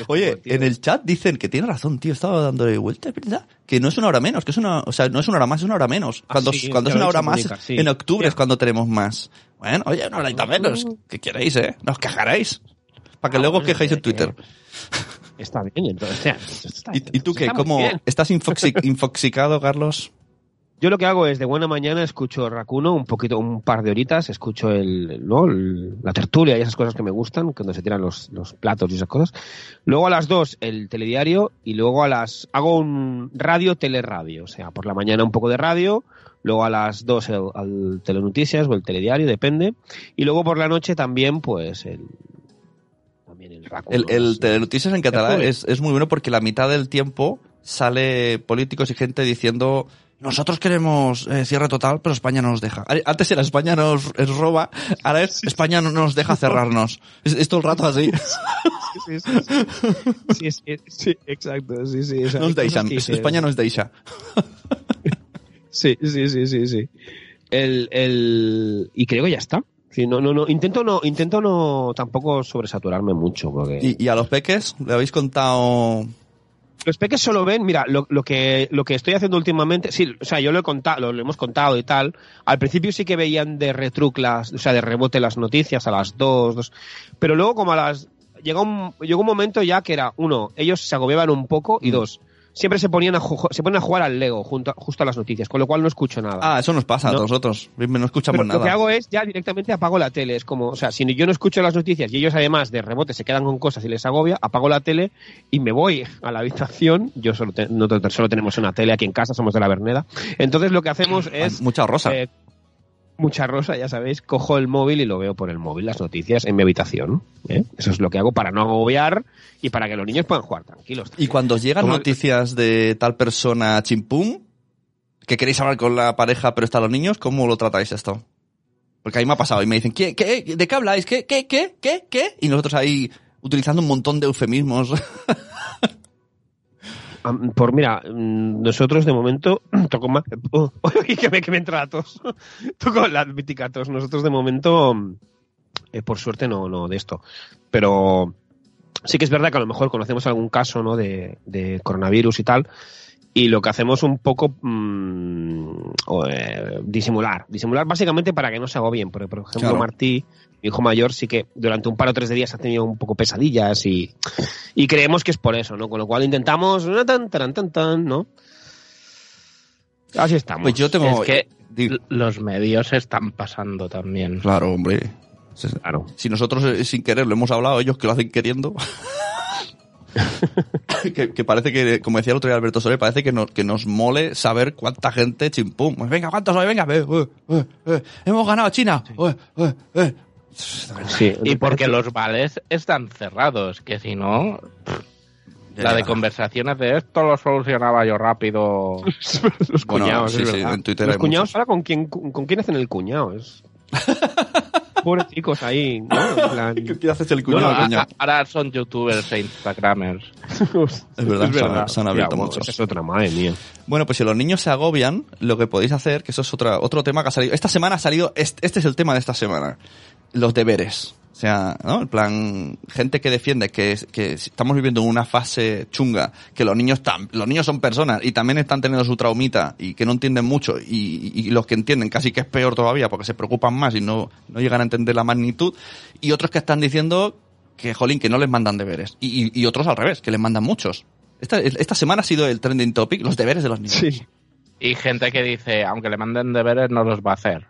Oye, Tío. en el chat dicen que tiene razón, tío. Estaba dándole vueltas, ¿verdad? Que no es una hora menos, que es una, o sea, no es una hora más, es una hora menos. Ah, Cuando, sí, cuando es una hora más, sí. en octubre es cuando tenemos más. Bueno, oye, una horita menos. ¿Qué queréis, eh? Nos quejaréis. Para que Ah, luego os quejéis en eh, Twitter. Está bien, entonces. o sea, está- ¿Y, y tú qué? ¿Cómo? ¿Estás infoxi- infoxicado, Carlos? Yo lo que hago es de buena mañana escucho Racuno un poquito, un par de horitas, escucho el, ¿no? el- la tertulia y esas cosas que me gustan, cuando se tiran los, los platos y esas cosas. Luego a las dos el telediario y luego a las hago un radio teleradio, o sea, por la mañana un poco de radio, luego a las dos el, al telenoticias o el telediario, depende, y luego por la noche también pues el el. El, Telenoticias en catalán es, es muy bueno porque la mitad del tiempo sale políticos y gente diciendo nosotros queremos eh, cierre total, pero España no nos deja. Antes era España nos, es roba, ahora es España no nos deja cerrarnos. Es, es todo el rato así. Sí, sí, sí. Sí, exacto, sí, sí. o sea, Nos deixan. España nos deixa. Sí, sí, sí, sí, sí. El, el... Y creo que ya está. Sí, no, no, no. Intento no, intento no tampoco sobresaturarme mucho, porque ¿Y, y a los peques le habéis contado? los peques solo ven, mira, lo, lo que lo que estoy haciendo últimamente, sí, o sea, yo lo he contado, lo, lo hemos contado y tal. Al principio sí que veían de retruc las, o sea, de rebote las noticias a las dos, dos pero luego como a las llegó un, llegó un momento ya que era uno, ellos se agobiaban un poco y Mm. dos, siempre se ponían a se ponen a jugar al Lego junto, justo a las noticias, con lo cual no escucho nada. Ah, eso nos pasa a No. nosotros. No escuchamos Pero nada. lo que hago es ya directamente apago la tele. Es como, o sea, si yo no escucho las noticias y ellos además de rebote se quedan con cosas y les agobia, apago la tele y me voy a la habitación. Yo solo, te- solo tenemos una tele aquí en casa, somos de la Verneda. Entonces lo que hacemos es Mucha rosa. eh, mucha rosa, ya sabéis, cojo el móvil y lo veo por el móvil, las noticias en mi habitación. ¿eh? Eso es lo que hago para no agobiar y para que los niños puedan jugar tranquilos. Y cuando llegan Como- noticias de tal persona chimpum, que queréis hablar con la pareja pero están los niños, ¿cómo lo tratáis esto? Porque a mí me ha pasado y me dicen, ¿qué, qué, ¿de qué habláis? ¿Qué, qué, qué, qué, qué? Y nosotros ahí utilizando un montón de eufemismos. Por mira, mm, nosotros de momento toco más. Oh, uy, que me, que me entra la tos. toco la mítica tos. Nosotros de momento, mm, eh, por suerte, no, no de esto. Pero sí que es verdad que a lo mejor conocemos algún caso ¿no? de, de coronavirus y tal. Y lo que hacemos un poco mm, o, eh, disimular. Disimular básicamente para que no se agobien. Porque, por ejemplo, Claro. Martí, mi hijo mayor, sí que durante un par o tres de días ha tenido un poco pesadillas y, y creemos que es por eso, ¿no? Con lo cual intentamos. Tan, tan, tan, tan, ¿no? Así estamos. Pues yo tengo... Es que Digo, l- los medios están pasando también. claro, hombre. Claro. Si nosotros eh, sin querer lo hemos hablado, ellos que lo hacen queriendo. que, que parece que, como decía el otro día Alberto Soler, parece que, no- que nos mole saber cuánta gente chimpum. Pues venga, ¿cuántos hay? Venga, eh, eh, eh, eh, hemos ganado a China. Sí, Y porque los vales están cerrados, que si no, la de conversaciones de esto lo solucionaba yo rápido. los Bueno, cuñados, sí, es sí, verdad. en Twitter Los cuñados, ahora con quién, con, con quién hacen el cuñado. Es... Pobrecicos ahí, ¿no? En plan- ¿Qué haces el No, cuñado? a- a- ahora son youtubers e instagramers. Es verdad, se han- se han abierto muchos. Es otra, madre mía. Bueno, pues si los niños se agobian, lo que podéis hacer, que eso es otra, otro tema que ha salido. Esta semana ha salido, este, este es el tema de esta semana. Los deberes. O sea, ¿no? En plan, gente que defiende que, que estamos viviendo en una fase chunga, que los niños tam- los niños son personas y también están teniendo su traumita y que no entienden mucho y, y los que entienden casi que es peor todavía porque se preocupan más y no, no llegan a entender la magnitud y otros que están diciendo que, jolín, que no les mandan deberes y, y- y otros al revés, que les mandan muchos. Esta, esta semana ha sido el trending topic, los deberes de los niños. Sí. Y gente que dice, aunque le manden deberes, no los va a hacer.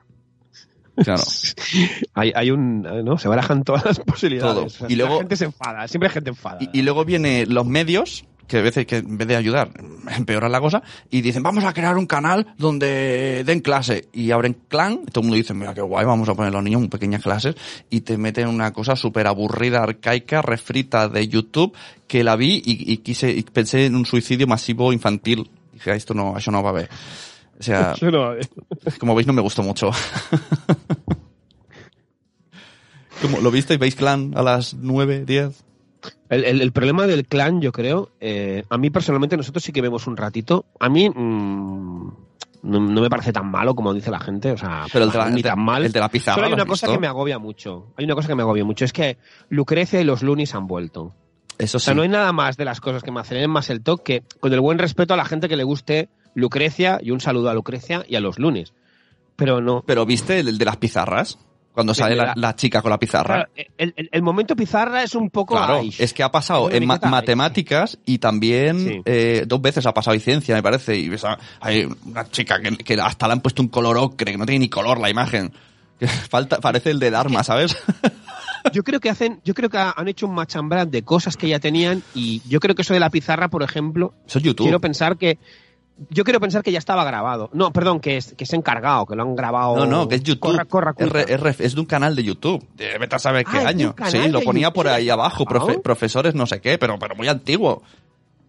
Claro. Hay, hay un. ¿no? Se barajan todas las posibilidades. Todo. Y luego- La gente se enfada, siempre hay gente enfada. Y, y luego viene los medios, que a veces que en vez de ayudar, empeoran la cosa, y dicen, vamos a crear un canal donde den clase. Y abren clan, y todo el mundo dice, mira qué guay, vamos a poner a los niños en pequeñas clases, y te meten una cosa súper aburrida, arcaica, refrita de YouTube, que la vi y, y quise, y pensé en un suicidio masivo infantil. Dije, "Ah, esto no, eso no va a ver. O sea, Eso no, eh. como veis no me gustó mucho. ¿Cómo, ¿Lo visteis? ¿Veis clan a las 9, 10? El, el- el problema del clan, yo creo, eh, a mí personalmente, nosotros sí que vemos un ratito. A mí mm, no, no me parece tan malo como dice la gente, o sea, Pero el de la, ni tan mal. el de la pizarra. Solo hay ¿lo una cosa visto? que me agobia mucho. Hay una cosa que me agobia mucho, es que Lucrecia y los Lunis han vuelto. Eso O sea, no hay nada más de las cosas que me aceleren más el toque, con el buen respeto a la gente que le guste Lucrecia, y un saludo a Lucrecia y a los Lunis. Pero no. Pero viste el de las pizarras? Cuando sale la, la- chica con la pizarra. Claro, el, el- el momento pizarra es un poco. Claro, ay, es que ha pasado en matemáticas y también Sí. eh, dos veces ha pasado en ciencia, me parece. Y ves a- hay una chica que, que hasta le han puesto un color ocre, que no tiene ni color la imagen. Falta, parece el de Dharma, ¿sabes? Yo creo que hacen, yo creo que han hecho un brand de cosas que ya tenían y yo creo que eso de la pizarra, por ejemplo, Eso es YouTube. quiero pensar que yo quiero pensar que ya estaba grabado. No, perdón, que es que se ha encargado, que lo han grabado. No, no, que es YouTube. Corra, corra, es, corra. re- es re- es de un canal de YouTube. De vete a saber Ah, qué es de año. Sí, lo ponía por ahí abajo. profe- ¿no? profesores no sé qué, pero, pero muy antiguo.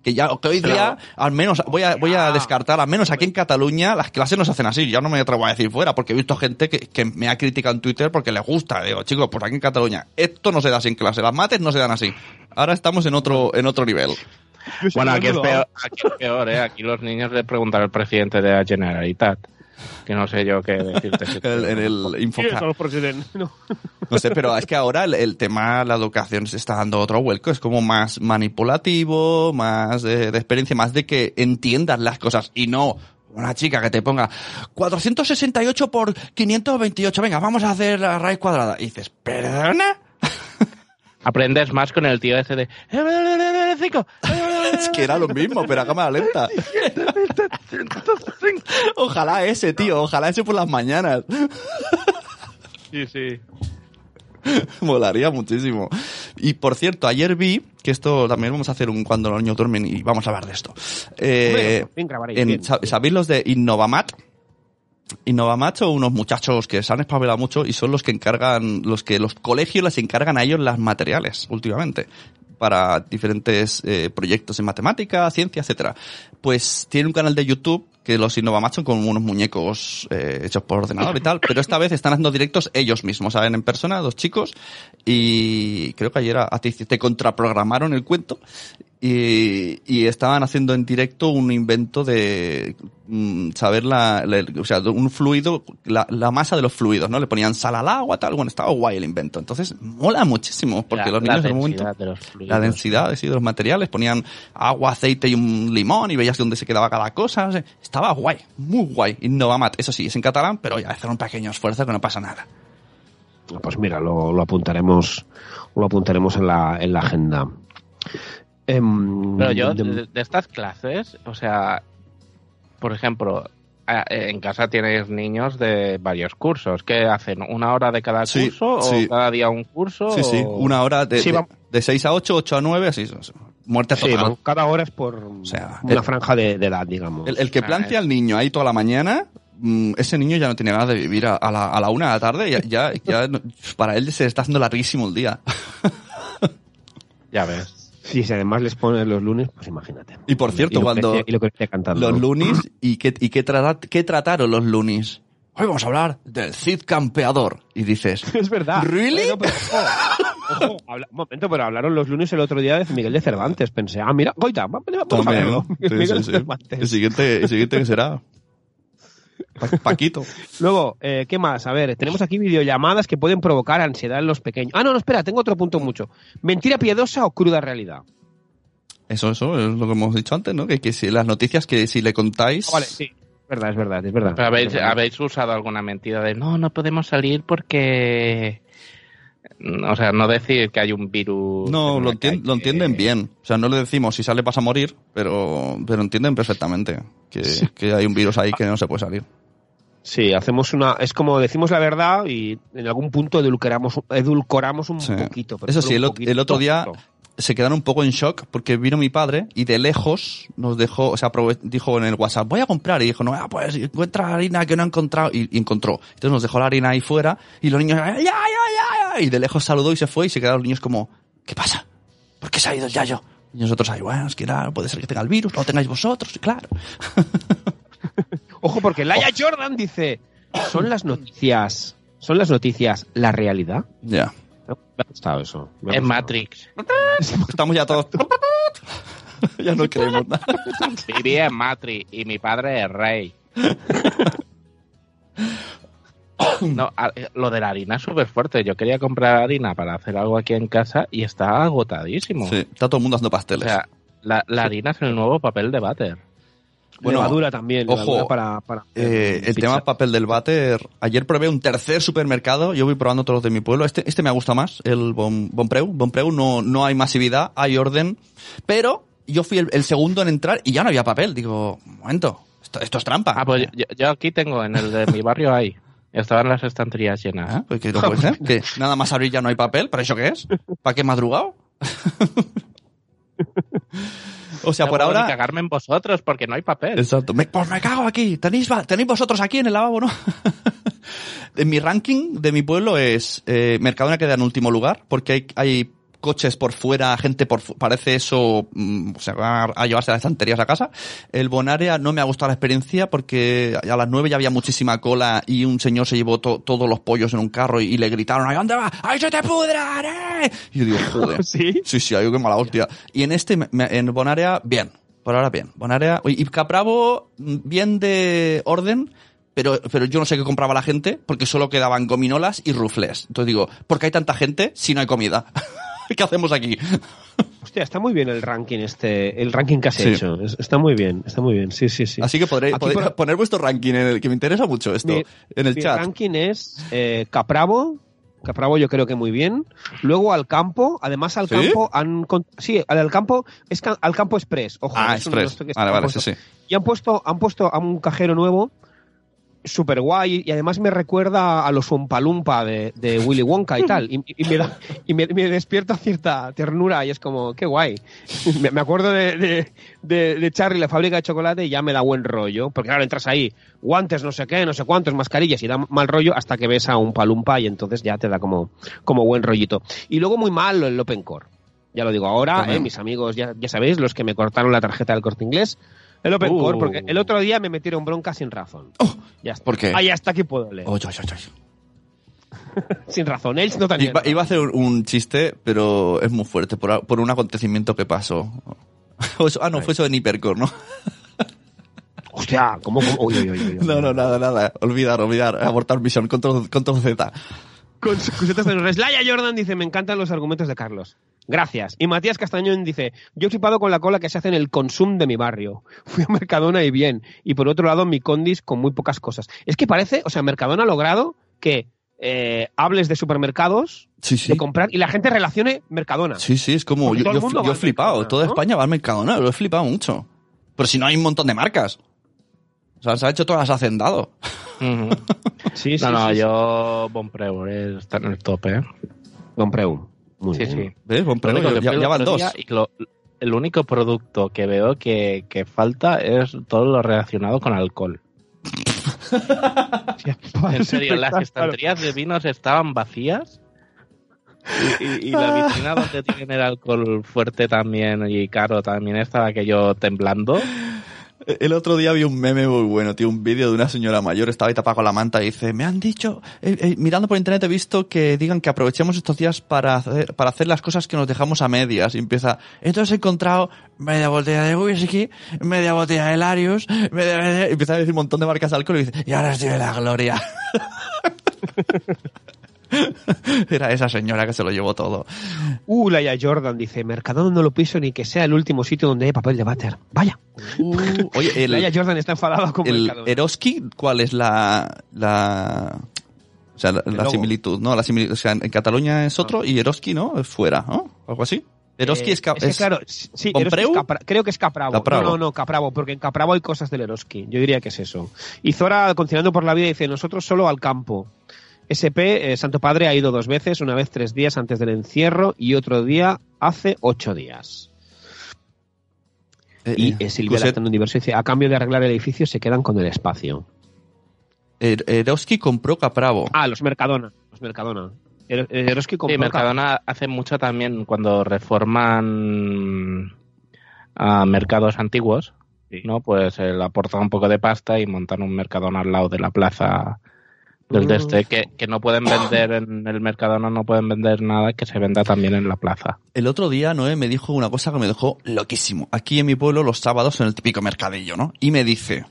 Que ya, que hoy día, al menos, voy a, voy a Ah. descartar, al menos aquí en Cataluña, las clases no se hacen así. Yo no me atrevo a decir fuera, porque he visto gente que, que me ha criticado en Twitter porque les gusta. Digo, chicos, pues aquí en Cataluña, esto no se da así en clase. Las mates no se dan así. Ahora estamos en otro, en otro nivel. Bueno, aquí es, peor, aquí es peor, ¿eh? Aquí los niños le preguntan al presidente de la Generalitat. Que no sé yo qué decirte. En, en el ¿Quiénes Infoca. son los presidentes? No. No sé, pero es que ahora el, el tema, la educación se está dando otro vuelco. Es como más manipulativo, más de, de experiencia, más de que entiendas las cosas y no una chica que te ponga 468 por 528. Venga, vamos a hacer la raíz cuadrada. Y dices, ¿perdona? Aprendes más con el tío ese de... Cinco. Es que era lo mismo, pero a cámara lenta. Ojalá ese, tío. Ojalá ese por las mañanas. Sí, sí. Molaría muchísimo. Y por cierto, ayer vi que esto también vamos a hacer un cuando los niños duermen y vamos a hablar de esto. Eh, en- ¿Sabéis los de Innovamat? Innovamat son unos muchachos que se han espabilado mucho y son los que encargan, los que los colegios les encargan a ellos las materiales últimamente para diferentes eh, proyectos en matemática, ciencia, etcétera. Pues tiene un canal de YouTube que los Innovamat son como unos muñecos eh, hechos por ordenador y tal, pero esta vez están haciendo directos ellos mismos, ¿saben? En persona, dos chicos, y creo que ayer a, a ti te contraprogramaron el cuento y, y estaban haciendo en directo un invento de mm, saber la, la- o sea, un fluido, la, la masa de los fluidos, ¿no? Le ponían sal al agua, tal, bueno, estaba guay el invento. Entonces, mola muchísimo, porque los niños en un momento, de los fluidos. la densidad sí, de los materiales, ponían agua, aceite y un limón y veías dónde se quedaba cada cosa, no sé. estaba guay, muy guay. Innovamat, eso sí, es en catalán, pero ya hacer un pequeño esfuerzo que no pasa nada. Pues mira, lo, lo apuntaremos, lo apuntaremos en la, en la agenda. Em, Pero yo, de- estas clases, o sea, por ejemplo, en casa tienes niños de varios cursos. ¿Qué hacen? ¿Una hora de cada Sí, curso? sí. ¿O cada día un curso? Sí, sí, o- una hora de, Sí, de, de 6 a 8, 8 a 9, así, muerte sí, total. cada hora es por sea, una el- franja de, de edad, digamos. El, el que Ah, plantea al niño ahí toda la mañana mm, ese niño ya no tiene ganas de vivir a, a la, a la una de la tarde. Ya, ya, ya para él se está haciendo larguísimo el día. Ya ves. Sí, si además les ponen los lunes, pues imagínate. Y por cierto, y lo cuando que- y lo cantando. los lunis y qué, y qué, trata- qué trataron los lunis. Hoy vamos a hablar del Cid campeador. Y dices, Es verdad. ¿Really? Bueno, pero, ojo, ojo, habla- un momento, pero hablaron los lunes el otro día de Miguel de Cervantes. Pensé, ah, mira, goita, va- vamos a verlo. Sí, sí, sí. El siguiente, el siguiente que será. Pa- Paquito. Luego, eh, ¿qué más? A ver, tenemos aquí videollamadas que pueden provocar ansiedad en los pequeños. Ah, no, no, espera, tengo otro punto mucho. ¿Mentira piadosa o cruda realidad? Eso, eso es lo que hemos dicho antes, ¿no? Que, que si las noticias que si le contáis. Ah, vale, sí. Es verdad, es verdad, es verdad. Pero habéis, habéis usado alguna mentira de no, no podemos salir porque. O sea, no decir que hay un virus. No, en lo, la entien- calle. lo entienden bien. O sea, no le decimos si sale vas a morir, pero, pero entienden perfectamente que, que hay un virus ahí que no se puede salir. Sí, hacemos una. Es como decimos la verdad y en algún punto edulcoramos, edulcoramos un Sí. poquito. pero Eso sí, el, ot- poquito. el otro día se quedaron un poco en shock porque vino mi padre y de lejos nos dejó, o sea, dijo en el WhatsApp, voy a comprar. Y dijo, no, ah, pues encuentra harina que no ha encontrado. Y, y encontró. Entonces nos dejó la harina ahí fuera y los niños, ¡ya, ya, ya, ya! Y de lejos saludó y se fue y se quedaron los niños como, ¿qué pasa? ¿Por qué se ha ido el yayo? Y nosotros ahí, bueno, es que claro, puede ser que tenga el virus, lo tengáis vosotros, y claro. Ojo, porque Laia Jordan dice: ¿Son las noticias. ¿Son las noticias la realidad? Ya. Me ha gustado eso. me ha Es gustado. Matrix. Estamos ya todos... ya no creemos nada. Siri es Matrix y mi padre es Rey. No, a- lo de la harina es súper fuerte. Yo quería comprar harina para hacer algo aquí en casa y está agotadísimo. Sí, está todo el mundo haciendo O pasteles. sea, la, la harina es el nuevo papel de váter. Bueno, levadura también. ojo, levadura para, para Eh, el tema papel del váter. Ayer probé un tercer supermercado. Yo voy probando todos los de mi pueblo. Este, este me gusta más, el Bon, Bonpreu. Bonpreu no, no hay masividad, hay orden. Pero yo fui el, el segundo en entrar y ya no había papel. Digo, un momento, esto, esto es trampa. Ah, pues yo, yo aquí tengo, en el de mi barrio hay. Estaban las estanterías llenas. Ah, pues que no puede ser. Que nada más abrir ya no hay papel. ¿Pero eso qué es? ¿Para qué madrugado? o sea, No por puedo ni ahora... cagarme en vosotros porque no hay papel. Exacto. Me, pues me cago aquí. ¿Tenéis, tenéis vosotros aquí en el lavabo, ¿no? en mi ranking de mi pueblo es eh, Mercadona queda en último lugar porque hay, hay coches por fuera, gente por fu- parece eso mm, se va a llevarse las estanterías a casa. El Bonaria no me ha gustado la experiencia porque a las nueve ya había muchísima cola y un señor se llevó to- todos los pollos en un carro y, y le gritaron, ¿a dónde va? ¡Ahí se te pudran, eh! Y yo digo, joder. ¿Sí? Sí, sí, hay que mala hostia. Y en este, me- me- en Bonaria, bien. Por ahora bien. Bonaria, y Capravo, mm, bien de orden, pero, pero yo no sé qué compraba la gente, porque solo quedaban gominolas y rufles. Entonces digo, ¿por qué hay tanta gente si no hay comida? ¿Qué hacemos aquí? Hostia, está muy bien el ranking este, el ranking que has Sí. hecho. Es- Está muy bien, está muy bien. Sí, sí, sí. Así que podréis, por- poner vuestro ranking en el que me interesa mucho esto, Mi- en el Mi chat. ranking es eh, Capravo. Capravo yo creo que muy bien. Luego al campo, además al ¿Sí? campo han sí, al campo es al campo express, ojo, Ah, Express. Vale, está vale, puesto. sí, sí. Y han puesto han puesto a un cajero nuevo super guay y además me recuerda a los Umpalumpa de, de Willy Wonka y tal. Y, y me da y me, me despierta cierta ternura y es como qué guay. Me, me acuerdo de, de, de, de Charlie la fábrica de chocolate y ya me da buen rollo. Porque claro entras ahí guantes no sé qué no sé cuántos mascarillas y da mal rollo hasta que ves a un palumpa y entonces ya te da como como buen rollito. Y luego muy mal el Open Core ya lo digo ahora eh, mis amigos ya, ya sabéis los que me cortaron la tarjeta del corte inglés el Open Uh. Core porque el otro día me metieron bronca sin razón ya está. ¿Por qué? Ah, ya está aquí puedo leer. Oy, oy, oy. Sin razón, ellos no tenían. Iba, iba a hacer un chiste, pero es muy fuerte, por, por un acontecimiento que pasó. Ah, no, fue eso de Hipercore, ¿no? Hostia, ¿cómo? cómo? Uy, uy, uy, uy, uy. No, no, nada, nada. Olvidar, olvidar. Abortar misión. Control, control Z. Con. Laia Jordan dice, me encantan los argumentos de Carlos. Gracias. Y Matías Castañón dice, yo he flipado con la cola que se hace en el consum de mi barrio. Fui a Mercadona y bien. Y por otro lado, mi condis con muy pocas cosas. Es que parece, o sea, Mercadona ha logrado que eh, hables de supermercados, Sí, sí. de comprar, y la gente relacione Mercadona. Sí, sí, es como. Porque Yo, yo, he flipado. Toda ¿no? España va al Mercadona. Lo he flipado mucho. Pero si no hay un montón de marcas. O sea, se ha hecho todas hacendado. Ujú. Sí, sí, no, no, sí, sí. yo Bonpreu eh, está en el tope. ¿eh? Compreu. Muy Sí, bien. sí. ¿Ves? Único que Ya, ya van dos. y lo- el único producto que veo que, que falta es todo lo relacionado con alcohol. En serio, las estanterías de vinos estaban vacías. Y, y- y la vitrina donde tienen el alcohol fuerte también y caro también estaba aquello temblando. El otro día vi un meme muy bueno, tío, un vídeo de una señora mayor, estaba ahí tapada con la manta y dice, me han dicho, eh, eh, mirando por internet he visto que digan que aprovechemos estos días para hacer, para hacer las cosas que nos dejamos a medias. Y empieza, entonces he encontrado media botella de whisky, media botella de Larius, media, media-". empieza a decir un montón de marcas de alcohol y dice, y ahora estoy en la gloria. Era esa señora que se lo llevó todo. Uh, Laia Jordan dice, Mercadona no lo piso ni que sea el último sitio donde hay papel de váter. Vaya. Uh, oye, el, Laia Jordan está enfadada con el Mercadona. Eroski, ¿cuál es la, la, o sea, la, similitud? No, la similitud, o sea, en Cataluña es otro y Eroski, ¿no? Es fuera, ¿no? Algo así. Eroski Eh, es, que, es- claro, sí, sí, ¿Compreu? Eroski es Capra- creo que es Capravo. Capravo. No, no, no, Capravo, porque en Capravo hay cosas del Eroski. Yo diría que es eso. Y Zora, continuando por la vida, dice, nosotros solo al campo. SP, eh, Santo Padre, ha ido dos veces, una vez tres días antes del encierro y otro día hace ocho días. eh, Y eh, Silvia Cuset- Universo dice, a cambio de arreglar el edificio se quedan con el espacio. Er- Eroski compró Capravo. Ah, los Mercadona. Los Mercadona. Er- Eroski compró Sí, Mercadona hace mucho también cuando reforman a mercados antiguos, Sí. ¿no? Pues eh, le aportan un poco de pasta y montan un Mercadona al lado de la plaza del de este, que, que no pueden vender en el Mercadona, no pueden vender nada que se venda también en la plaza. El otro día Noé me dijo una cosa que me dejó loquísimo. Aquí en mi pueblo los sábados en el típico mercadillo, ¿no? Y me dice,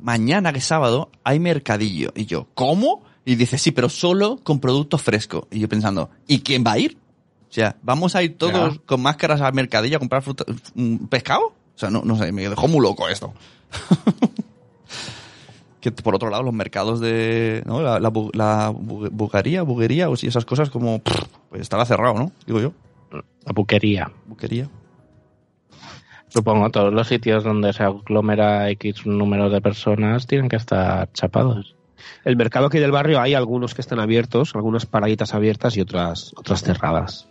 mañana que es sábado hay mercadillo. Y yo, ¿cómo? Y dice, sí, pero solo con producto fresco. Y yo pensando, ¿y quién va a ir? O sea, ¿vamos a ir todos con máscaras al mercadillo a comprar fruta, mm, pescado? O sea, no, no sé, me dejó muy loco esto. que por otro lado los mercados de ¿no? la, la, la bugaría, buguería esas cosas como pues estará cerrado, ¿no? Digo yo, La buquería. buquería. Supongo todos los sitios donde se aglomera X número de personas tienen que estar chapados. El mercado aquí del barrio hay algunos que están abiertos, algunas paraditas abiertas y otras, otras cerradas.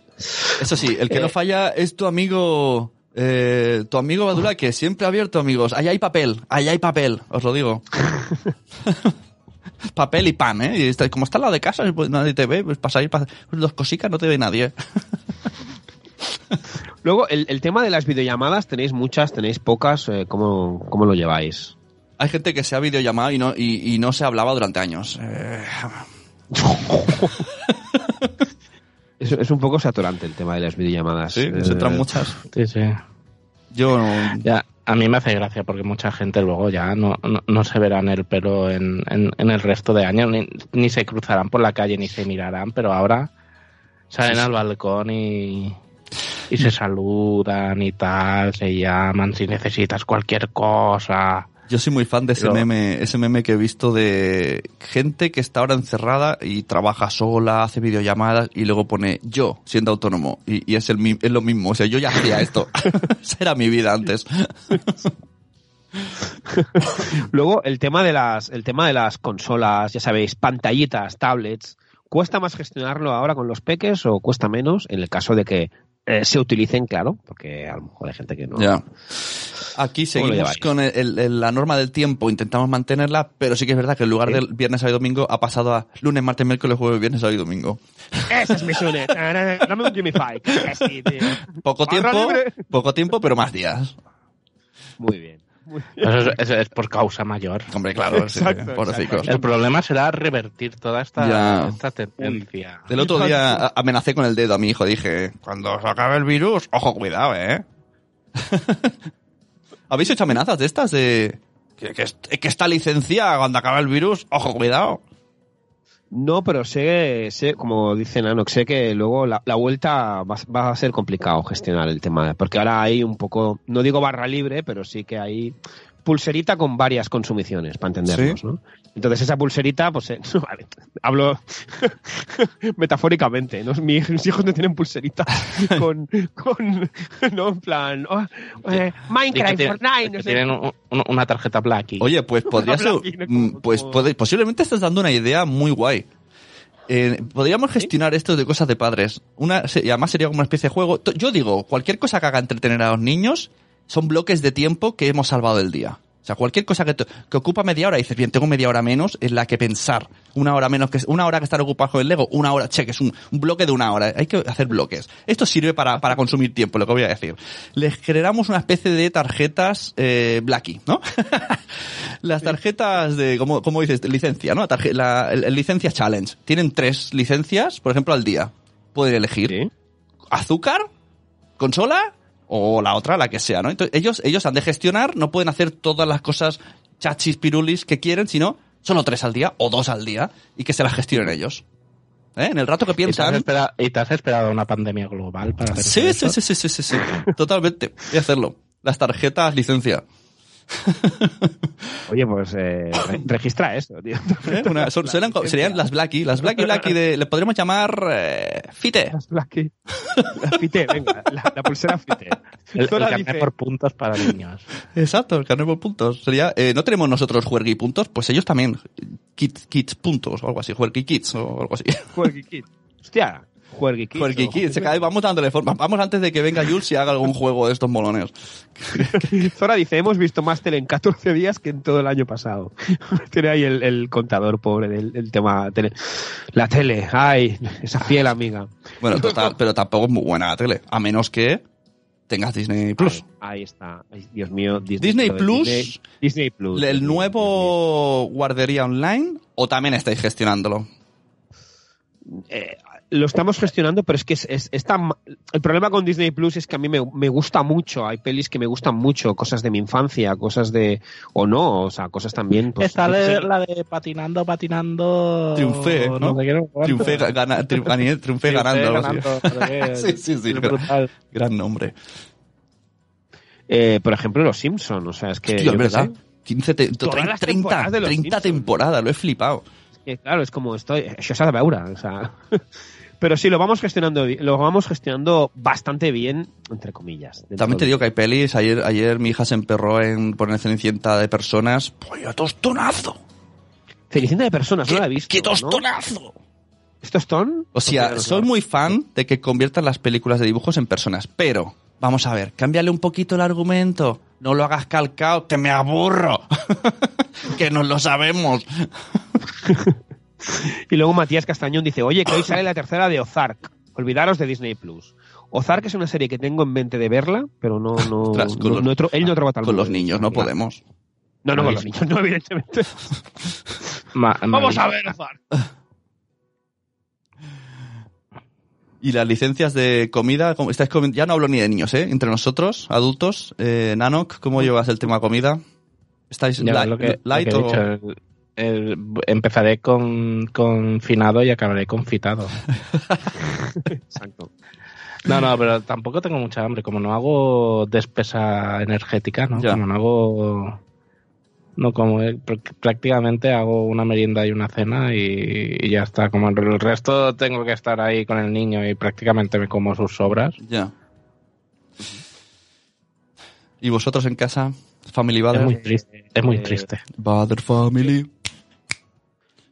Eso sí, el que no Eh. falla es tu amigo, eh, tu amigo Badula, que siempre ha abierto, amigos. Ahí hay papel, ahí hay papel, os lo digo. papel y pan, ¿eh? Y está- como está al lado de casa, pues nadie te ve, pues pasáis pas- pues dos cositas, no te ve nadie. Luego, el, el tema de las videollamadas, tenéis muchas, tenéis pocas, eh, ¿cómo, ¿cómo lo lleváis? Hay gente que se ha videollamado y no, y, y no se hablaba durante años. Eh, Es, es un poco saturante el tema de las videollamadas. sí, Eh, se entran muchas. Sí, sí. Yo no- Ya, a mí me hace gracia porque mucha gente luego ya no, no, no se verán el pelo en, en, en el resto de años, ni, ni se cruzarán por la calle, ni se mirarán, pero ahora salen al balcón y, y se saludan y tal, se llaman si necesitas cualquier cosa. Yo soy muy fan de ese Pero- meme, ese meme que he visto de gente que está ahora encerrada y trabaja sola, hace videollamadas y luego pone yo siendo autónomo y, y es el es lo mismo, o sea, yo ya hacía esto. Esa era mi vida antes. Luego, el tema de las, el tema de las consolas, ya sabéis, pantallitas, tablets, ¿cuesta más gestionarlo ahora con los peques o cuesta menos? En el caso de que eh, se utilicen, claro, porque a lo mejor hay gente que no. Ya. Aquí ¿Cómo lo seguimos con el- el- el- la norma del tiempo, intentamos mantenerla, pero sí que es verdad que en lugar Sí. del viernes, sábado y domingo ha pasado a lunes, martes, miércoles, jueves, viernes, sábado y domingo. Ese es mi Sune. Dame un Jimmy Five. Que sí, tío. Poco tiempo, poco tiempo, pero más días. Muy bien. Eso es, eso es por causa mayor. Hombre, claro, sí, Exacto, pobrecicos. exacto. El problema será revertir toda esta, esta tendencia. El otro día amenacé con el dedo a mi hijo. Dije, cuando se acabe el virus, ojo, cuidado, ¿eh? ¿Habéis hecho amenazas de estas? De que, que, que esta licencia, cuando acabe el virus, ojo, cuidado. No, pero sé, sé, como dice Nano, sé que luego la, la vuelta va, va a ser complicado gestionar el tema, porque ahora hay un poco, no digo barra libre, pero sí que hay pulserita con varias consumiciones, para entendernos, Sí. ¿no? Entonces esa pulserita, pues, eh, vale, hablo metafóricamente, ¿no? Mis, mis hijos no tienen pulserita con, con, no, en plan, oh, eh, Minecraft, tiene- Fortnite, no que sé. tienen un- un- una tarjeta Blacky. Oye, pues podría ser, mm, pues posiblemente estás dando una idea muy guay. Eh, podríamos gestionar esto de cosas de padres. Una, se- y además sería como una especie de juego. Yo digo, cualquier cosa que haga entretener a los niños son bloques de tiempo que hemos salvado del día. O sea, cualquier cosa que, te- que ocupa media hora, dices, bien, tengo media hora menos, es la que pensar. Una hora menos que, una hora que estar ocupado con el Lego, una hora, che, que es un, un bloque de una hora. Hay que hacer bloques. Esto sirve para, para consumir tiempo, lo que voy a decir. Les generamos una especie de tarjetas, eh, Blacky, ¿no? Las tarjetas de, ¿cómo, cómo dices? De licencia, ¿no? Tarje- la, el- el licencia challenge. Tienen tres licencias, por ejemplo, al día. Pueden elegir Sí. azúcar, consola o la otra, la que sea, ¿no? Entonces, ellos, ellos han de gestionar, no pueden hacer todas las cosas chachis pirulis que quieren, sino solo tres al día o dos al día y que se las gestionen ellos. ¿Eh? En el rato que ¿Y te, has piensan... y te has esperado una pandemia global para hacer Sí, eso? sí, sí, sí, sí, sí, sí. Totalmente. Voy a hacerlo. Las tarjetas licencia. Oye, pues eh, re- registra eso, tío. ¿Eh? Una- son- serán- serían las Blacky. Las Blacky Blacky de... Le podríamos llamar... eh, Fite. Las Blacky. La Fite, venga, la, la pulsera Fite. El, el carnet por puntos para niños. Exacto, el carnet por puntos. Sería, eh, no tenemos nosotros juergui puntos, pues ellos también. Kits, kits puntos o algo así, juergui kits o algo así. Juergui Kid. Hostia, Juergui Kid. Juergui o- kits, cada vez vamos dándole forma. Vamos antes de que venga Jules y haga algún juego de estos molones. Zora dice, hemos visto más tele en 14 días que en todo el año pasado. Tiene ahí el, el contador pobre del, del tema tele. La tele, ay, esa fiel amiga. Bueno, total, pero tampoco es muy buena la tele, a menos que tengas Disney Plus. Ahí, ahí está. Ay, Dios mío. Disney, Plus, Disney, Disney Plus. ¿El nuevo guardería online o también estáis gestionándolo? Eh, lo estamos gestionando, pero es que es, es- es tan el problema con Disney Plus es que a mí me, me gusta mucho, hay pelis que me gustan mucho, cosas de mi infancia, cosas de o no, o sea, cosas también pues, yo de, sé. la de patinando, patinando. Triunfé, ¿no? sé no. Triunfé, gana- tri- gané- triunfé ganando. no sé. Sí, sí, sí. Brutal. Gran nombre. Eh, por ejemplo, Los Simpson, o sea, es que Tío, yo es qué verdad. sé, 15 te- Todas las 30, temporadas de Los 30 Simpsons. temporadas, lo he flipado. es que, claro, es como estoy, ha de veure, o sea, pero sí lo vamos gestionando, lo vamos gestionando bastante bien, entre comillas. También te digo que hay pelis. Ayer, ayer mi hija se emperró en poner Cenicienta de personas. ¡Pollo tostonazo! Cenicienta de personas, no la he ¡Qué, visto. qué ¿no? tostonazo! ¿Esto es ton? O sea, soy muy fan de que conviertan las películas de dibujos en personas, pero vamos a ver, cámbiale un poquito el argumento, no lo hagas calcao, que me aburro, que nos lo sabemos. Y luego Matías Castañón dice, oye, que hoy sale la tercera de Ozark. Olvidaros de Disney Plus. Ozark es una serie que tengo en mente de verla, pero no, no, con no- los- no él Con los niños no podemos. No, no, con los niños, no, evidentemente. Ma- Vamos a ver Ozark. Y las licencias de comida, ¿cómo estáis comi- ya no hablo ni de niños, ¿eh? Entre nosotros, adultos, eh, Nanok, ¿cómo llevas el tema comida? ¿Estáis Ya, li- lo que, lo light he o...? dicho, empezaré con, con finado y acabaré con fitado. Exacto. No, no, pero tampoco tengo mucha hambre. Como no hago despesa energética, ¿no? Ya. Como no hago. No como. eh, pr- prácticamente hago una merienda y una cena y, y ya está. Como el resto tengo que estar ahí con el niño y prácticamente me como sus sobras. Ya. ¿Y vosotros en casa? Family Es Father. muy triste. Es muy triste. Father Family.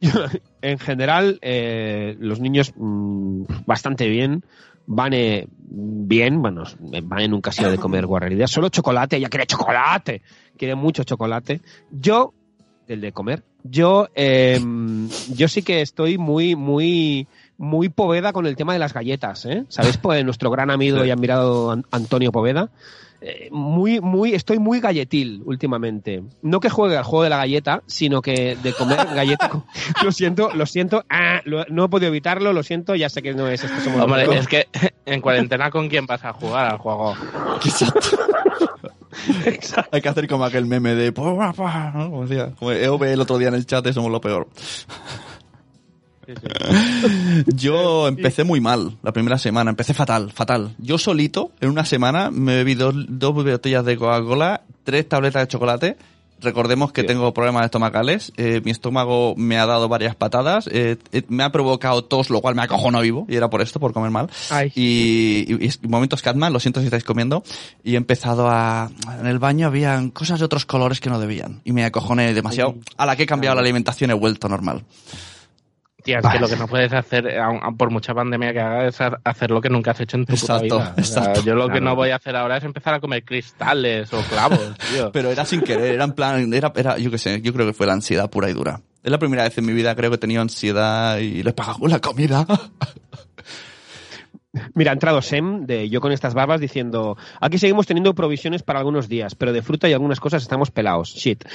en general, eh, los niños mm, bastante bien. Van eh, bien, bueno, van en un casillo de comer guarrerías. Solo chocolate, ella quiere chocolate. Quiere mucho chocolate. Yo, el de comer, yo, eh, yo sí que estoy muy, muy, muy poveda con el tema de las galletas, ¿eh? ¿Sabéis? Pues nuestro gran amigo y admirado An- Antonio Poveda. Eh, muy, muy, estoy muy galletil últimamente. No que juegue al juego de la galleta, sino que de comer galleta. con- lo siento, lo siento. ah, lo- no he podido evitarlo, lo siento. Ya sé que no es esto. Somos Hombre, es que en cuarentena, ¿con quién vas a jugar al juego? Hay que hacer como aquel meme de... "Pues, pa, pa", ¿no? Como decía, como EOB el otro día en el chat somos lo peor. Yo empecé muy mal la primera semana, empecé fatal, fatal. Yo solito, en una semana, me bebí dos, dos botellas de Coca-Cola, tres tabletas de chocolate. Recordemos que tengo problemas estomacales, eh, mi estómago me ha dado varias patadas, eh, eh, me ha provocado tos, lo cual me acojonó vivo, y era por esto, por comer mal. Ay. Y, y- y momentos Catman, lo siento si estáis comiendo, y he empezado a... En el baño habían cosas de otros colores que no debían, y me acojoné demasiado. A la que he cambiado la alimentación he vuelto normal. Tía, es que lo que no puedes hacer, aun- aun por mucha pandemia que hagas, es ha- hacer lo que nunca has hecho en tu puta Exacto, vida. O sea, exacto. yo lo que Claro. no voy a hacer ahora es empezar a comer cristales o clavos, tío. Pero era sin querer, era en plan, era, era, yo qué sé, yo creo que fue la ansiedad pura y dura. Es la primera vez en mi vida creo que he tenido ansiedad y le he pagado la comida. Mira, ha entrado Sem de Yo con estas barbas diciendo: Aquí seguimos teniendo provisiones para algunos días, pero de fruta y algunas cosas estamos pelados. Shit.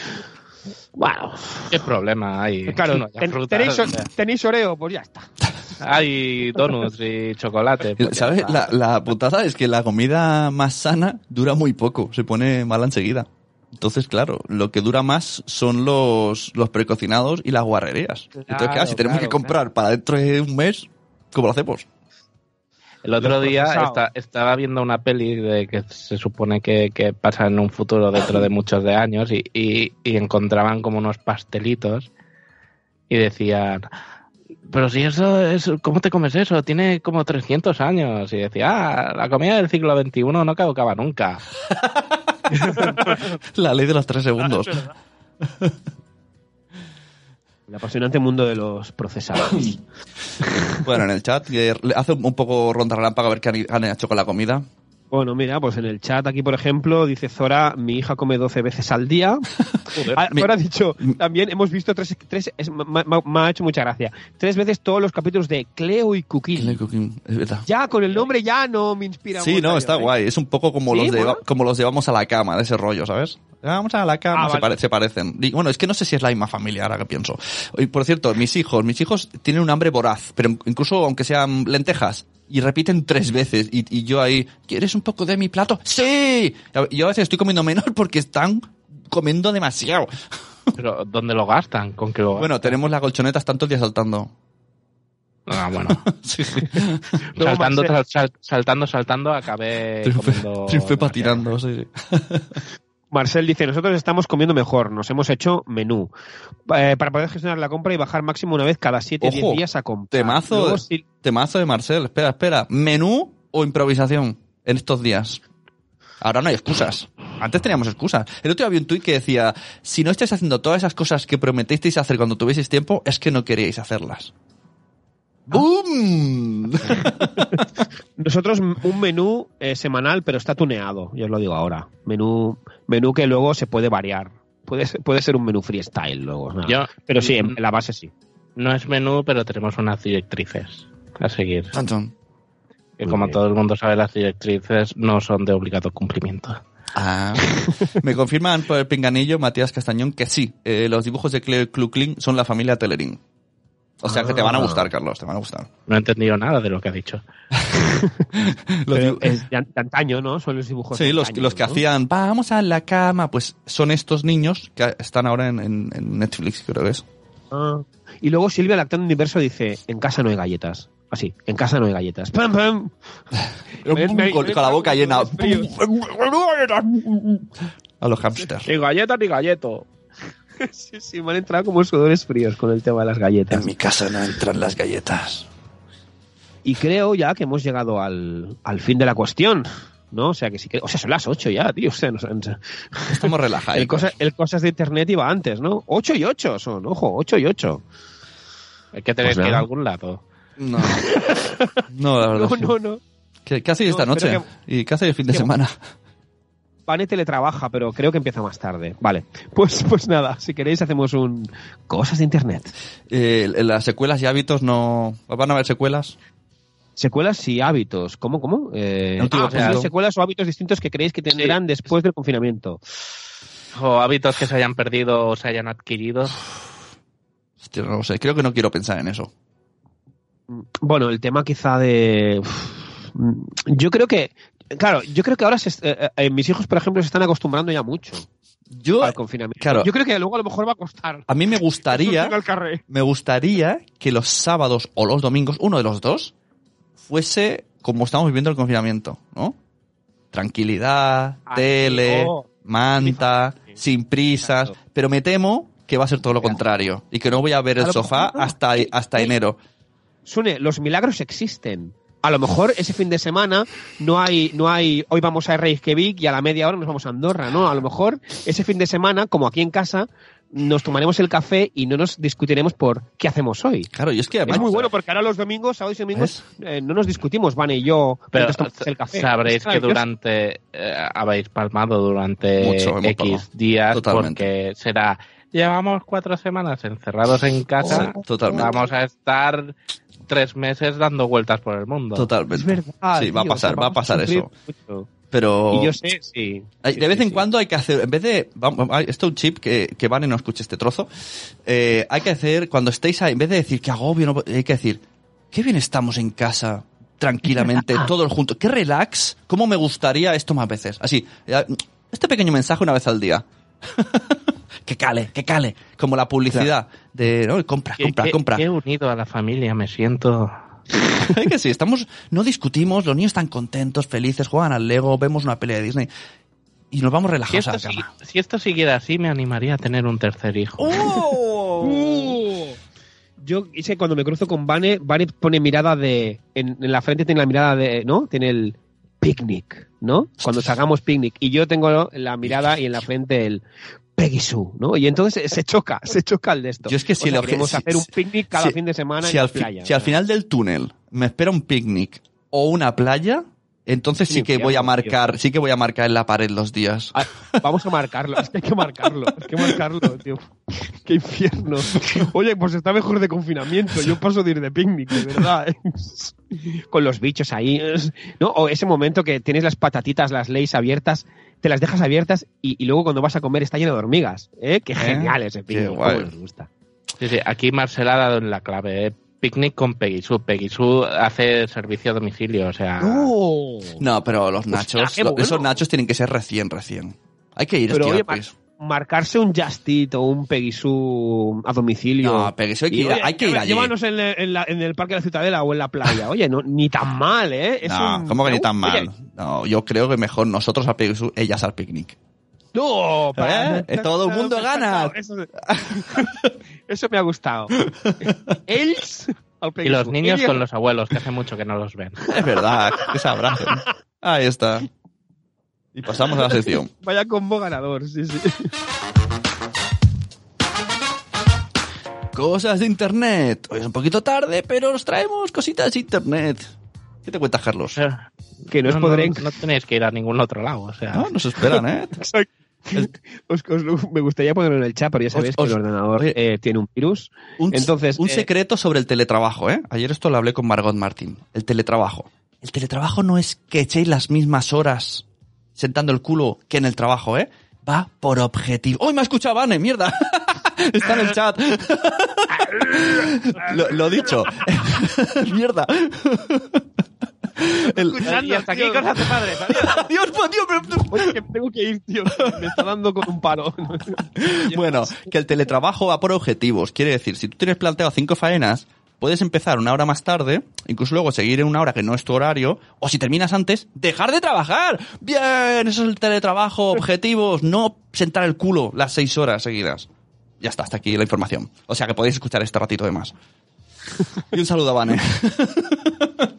Bueno, ¿Qué problema hay? claro, No ten- fruta, tenéis, o sea, tenéis Oreo, pues ya está. Hay donuts y chocolate. pues ¿Sabes? La, la putada es que la comida más sana dura muy poco, se pone mala enseguida. Entonces, claro, lo que dura más son los, los precocinados y las guarrerías. Entonces, claro, Claro, si tenemos claro, que comprar para dentro de un mes, ¿cómo lo hacemos? El otro día estaba viendo una peli de que se supone que, que pasa en un futuro dentro de muchos de años y, y- y encontraban como unos pastelitos y decían, pero si eso es, ¿cómo te comes eso? Tiene como 300 años. Y decía, ah, la comida del siglo XXI no caducaba nunca. La ley de los tres segundos. El apasionante mundo de los procesados. Bueno, en el chat, hace un poco ronda relámpago a ver qué han hecho con la comida. Bueno, mira, pues en el chat aquí, por ejemplo, dice Zora, mi hija come 12 veces al día. Ah, Mi- Zora ha dicho, también hemos visto tres, tres es- me, me- me ha hecho mucha gracia, tres veces todos los capítulos de Cleo y Cookie. Es verdad. Ya, con el nombre ya no me inspira Sí, no, está guay. Es un poco como, ¿Sí? los de, como los de vamos a la cama, de ese rollo, ¿sabes? Vamos a la cama, Ah, se, vale. pare- se parecen. Y, bueno, es que no sé si es la misma familia ahora que pienso. Y por cierto, mis hijos, mis hijos tienen un hambre voraz, pero incluso aunque sean lentejas, y repiten tres veces, y, y yo ahí, ¿quieres un poco de mi plato? ¡Sí! Yo a veces estoy comiendo menos porque están comiendo demasiado. Pero ¿dónde lo gastan? ¿Con qué lo gastan? Bueno, tenemos las colchonetas tanto el día saltando. Ah, bueno. Sí. Saltando, sal- saltando, saltando, acabé Triunfé, comiendo... triunfé patinando, sí. Marcel dice, nosotros estamos comiendo mejor, nos hemos hecho menú eh, para poder gestionar la compra y bajar máximo una vez cada 7 o 10 Ojo, días a comprar. temazo Luego, Temazo de Marcel. Espera, espera. ¿Menú o improvisación en estos días? Ahora no hay excusas. Antes teníamos excusas. El otro día había un tuit que decía, si no estáis haciendo todas esas cosas que prometisteis hacer cuando tuvieseis tiempo, es que no queríais hacerlas. ¡Bum! Nosotros un menú eh, semanal, pero está tuneado, yo os lo digo ahora. Menú, menú que luego se puede variar. Puede ser, puede ser un menú freestyle luego. Yo- pero sí, en, en la base sí. No es menú, pero tenemos unas directrices a seguir. Que Muy como bien. todo el mundo sabe, las directrices no son de obligado cumplimiento. Ah. Me confirman por el pinganillo Matías Castañón que sí, eh, los dibujos de Cleo y Cluclin son la familia Telerín. O sea que te van a Ah. gustar, Carlos, te van a gustar. No he entendido nada de lo que ha dicho. Es de, an- de antaño, ¿no? Son los dibujos. Sí, de los, antaño, los que ¿no? hacían, vamos a la cama, pues son estos niños que están ahora en, en- en Netflix, creo que es. Ah. Y luego Silvia Lactando Universo dice, en casa no hay galletas. Así, en casa no hay galletas. ¡Pam, pam! Con, con la boca llena. A los hamsters. Ni galleta ni galleto. sí, sí, me han entrado como sudores fríos con el tema de las galletas. En mi casa no entran las galletas. Y creo ya que hemos llegado al, al fin de la cuestión. ¿No? O sea, que sí que. O sea, son las 8 ya, tío. O sea, Estamos relajados. el, cosa- el cosas de internet iba antes, ¿no? 8 y 8 son, ojo, 8 y 8. Hay que tener Pues que ir a algún lado. No. No, la verdad. No, no, no. ¿Qué, qué hacéis No, esta noche? ¿Y qué hacéis el fin de que- semana? Pane teletrabaja, pero creo que empieza más tarde. Vale. Pues, pues nada, si queréis hacemos un cosas de internet. Eh, las secuelas y hábitos no... ¿Van a haber secuelas? Secuelas y hábitos. ¿Cómo, cómo? Eh, No, tío, ah, pues punto. secuelas o hábitos distintos que creéis que tendrán después del confinamiento. O hábitos que se hayan perdido o se hayan adquirido. Hostia, no lo sé. Creo que no quiero pensar en eso. Bueno, el tema quizá de... Yo creo que... Claro, yo creo que ahora se est- eh, eh, mis hijos, por ejemplo, se están acostumbrando ya mucho Yo, al confinamiento. claro. Yo creo que luego a lo mejor va a costar. a mí me gustaría... Me gustaría que los sábados o los domingos, uno de los dos, fuese como estamos viviendo el confinamiento, ¿no? Tranquilidad, Ah, tele, oh. manta, Sí. sin prisas, Exacto. pero me temo que va a ser todo lo contrario y que no voy a ver el sofá mejor hasta, hasta enero. Sune, los milagros existen. A lo mejor ese fin de semana no hay, no hay, hoy vamos a Reykjavik y a la media hora nos vamos a Andorra, ¿no? A lo mejor ese fin de semana, como aquí en casa, nos tomaremos el café y no nos discutiremos por qué hacemos hoy. Claro, y es que Es además... muy bueno porque ahora los domingos, sábados y domingos, eh, no nos discutimos, Van y yo, Pero el café. sabréis Es que durante eh, habéis palmado durante Mucho, X palmado. días Totalmente. porque será llevamos cuatro semanas encerrados en casa, Sí, totalmente. vamos a estar tres meses dando vueltas por el mundo. Totalmente. Es verdad. Sí, va a tío, pasar, o sea, va a pasar sufrir eso. mucho. Pero... Y yo sé, sí. Hay- Sí, de vez sí, en sí. cuando hay que hacer, en vez de, vamos, esto es un chip que, que Vane no escuche este trozo, eh, hay que hacer, cuando estéis ahí, en vez de decir que agobio, no- hay que decir, qué bien estamos en casa, tranquilamente, todos juntos, qué relax, cómo me gustaría esto más veces. Así, este pequeño mensaje una vez al día. que cale, que cale, como la publicidad de, no, compra, compra, qué- compra. qué unido a la familia me siento. Es que sí, estamos, no discutimos, los niños están contentos, felices, juegan al Lego, vemos una pelea de Disney y nos vamos Si relajados a la si, cama. si esto siguiera así, me animaría a tener un tercer hijo. Uh. Yo que cuando me cruzo con Vane, Vane pone mirada de. En, en la frente tiene la mirada de. ¿No? Tiene el picnic, ¿no? Cuando sacamos picnic. Y yo tengo la mirada y en la frente el Peggy Sue, ¿no? Y entonces se choca, se choca el de esto. Yo es que si O sea, lo- queremos si- hacer un picnic cada si- fin de semana si en la playa. si al final del túnel me espera un picnic o una playa, entonces sí que voy a marcar, sí que voy a marcar en la pared los días. Ah, Vamos a marcarlo, es que hay que marcarlo, hay que marcarlo, tío. Qué infierno. Oye, pues está mejor de confinamiento, yo paso de ir de picnic, de verdad. ¿eh? Con los bichos ahí, ¿no? O ese momento que tienes las patatitas, las leyes abiertas, te las dejas abiertas y, y luego cuando vas a comer está lleno de hormigas, ¿eh? Qué genial ese Qué picnic, guay. cómo nos gusta. Sí, sí, aquí Marcela ha dado en la clave. ¿eh? Picnic con Peggy Sue. Peggy Sue hace servicio a domicilio, o sea... ¡No! No, pero los nachos, bueno. esos nachos tienen que ser recién, recién. Hay que ir Pero oye, pues. Marcarse un Just Eat o un Peggy Sue a domicilio. No, eso hay que ir, oye, hay que ir allí. Llévanos en, el- en la- en el Parque de la Ciudadela o en la playa. Oye, no, ni tan mal, ¿eh? Es No, un- ¿cómo que ni tan Oye, mal? No, yo creo que mejor nosotros al picnic, ellas al picnic. No, ¿Eh? Eh, todo el mundo gana. Eso, me ha gustado. Els Y los niños Ella- con los abuelos, que hace mucho que no los ven. Es verdad, que se abracen. Ahí está. Y pasamos a la sección. Vaya combo ganador, sí, sí. Cosas de internet. Hoy es un poquito tarde, pero os traemos cositas de internet. ¿Qué te cuentas, Carlos? Que no os no, podré... no, no tenéis que ir a ningún otro lado, o sea... No, nos esperan, ¿eh? Os- me gustaría ponerlo en el chat, pero ya sabéis Os- que el ordenador oye. eh, tiene un virus. Un, Entonces, un eh, secreto sobre el teletrabajo, ¿eh? Ayer esto lo hablé con Margot Martín. El teletrabajo. El teletrabajo no es que echéis las mismas horas sentando el culo que en el trabajo, ¿eh? Va por objetivo. ¡Uy, me ha escuchado Vane! ¡Mierda! Está en el chat. lo, lo dicho. ¡Mierda! El- Y hasta aquí cosas de padres. adiós. Adiós, adiós, pero- Oye, que tengo que ir, tío. Me está dando con un paro. Bueno, que el teletrabajo va por objetivos. Quiere decir, si tú tienes planteado cinco faenas, puedes empezar una hora más tarde, incluso luego seguir en una hora que no es tu horario, o si terminas antes, dejar de trabajar. Bien, eso es el teletrabajo, objetivos, no sentar el culo las seis horas seguidas. Ya está, hasta aquí la información. O sea que podéis escuchar este ratito de más. Y un saludo a Vane.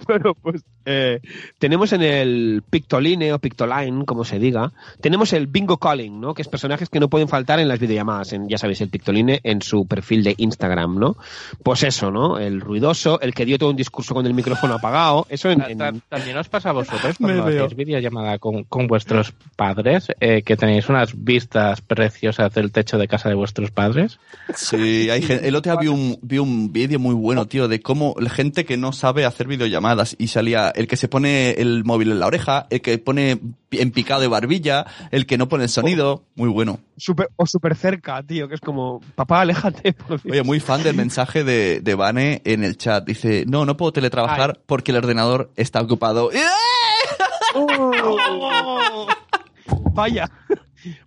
Bueno, pues eh, tenemos en el Pictoline o Pictoline, como se diga, tenemos el Bingo Calling, ¿no? Que es personajes que no pueden faltar en las videollamadas. En, ya sabéis, el Pictoline en su perfil de Instagram, ¿no? Pues eso, ¿no? El ruidoso, el que dio todo un discurso con el micrófono apagado. Eso en, en- ta- También os pasa a vosotros cuando hacéis videollamada con, con vuestros padres, eh, que tenéis unas vistas preciosas del techo de casa de vuestros padres. Sí, hay gente, el otro día vi un, vi un vídeo muy bueno, tío, de cómo la gente que no sabe hacer videollamadas y salía el que se pone el móvil en la oreja, el que pone en picado de barbilla, el que no pone el sonido. Muy bueno. super, o súper cerca, tío, que es como, papá, aléjate. por Dios". Oye, muy fan del mensaje de, de Vane en el chat. Dice, no, no puedo teletrabajar porque el ordenador está ocupado. ¡Oh! Vaya.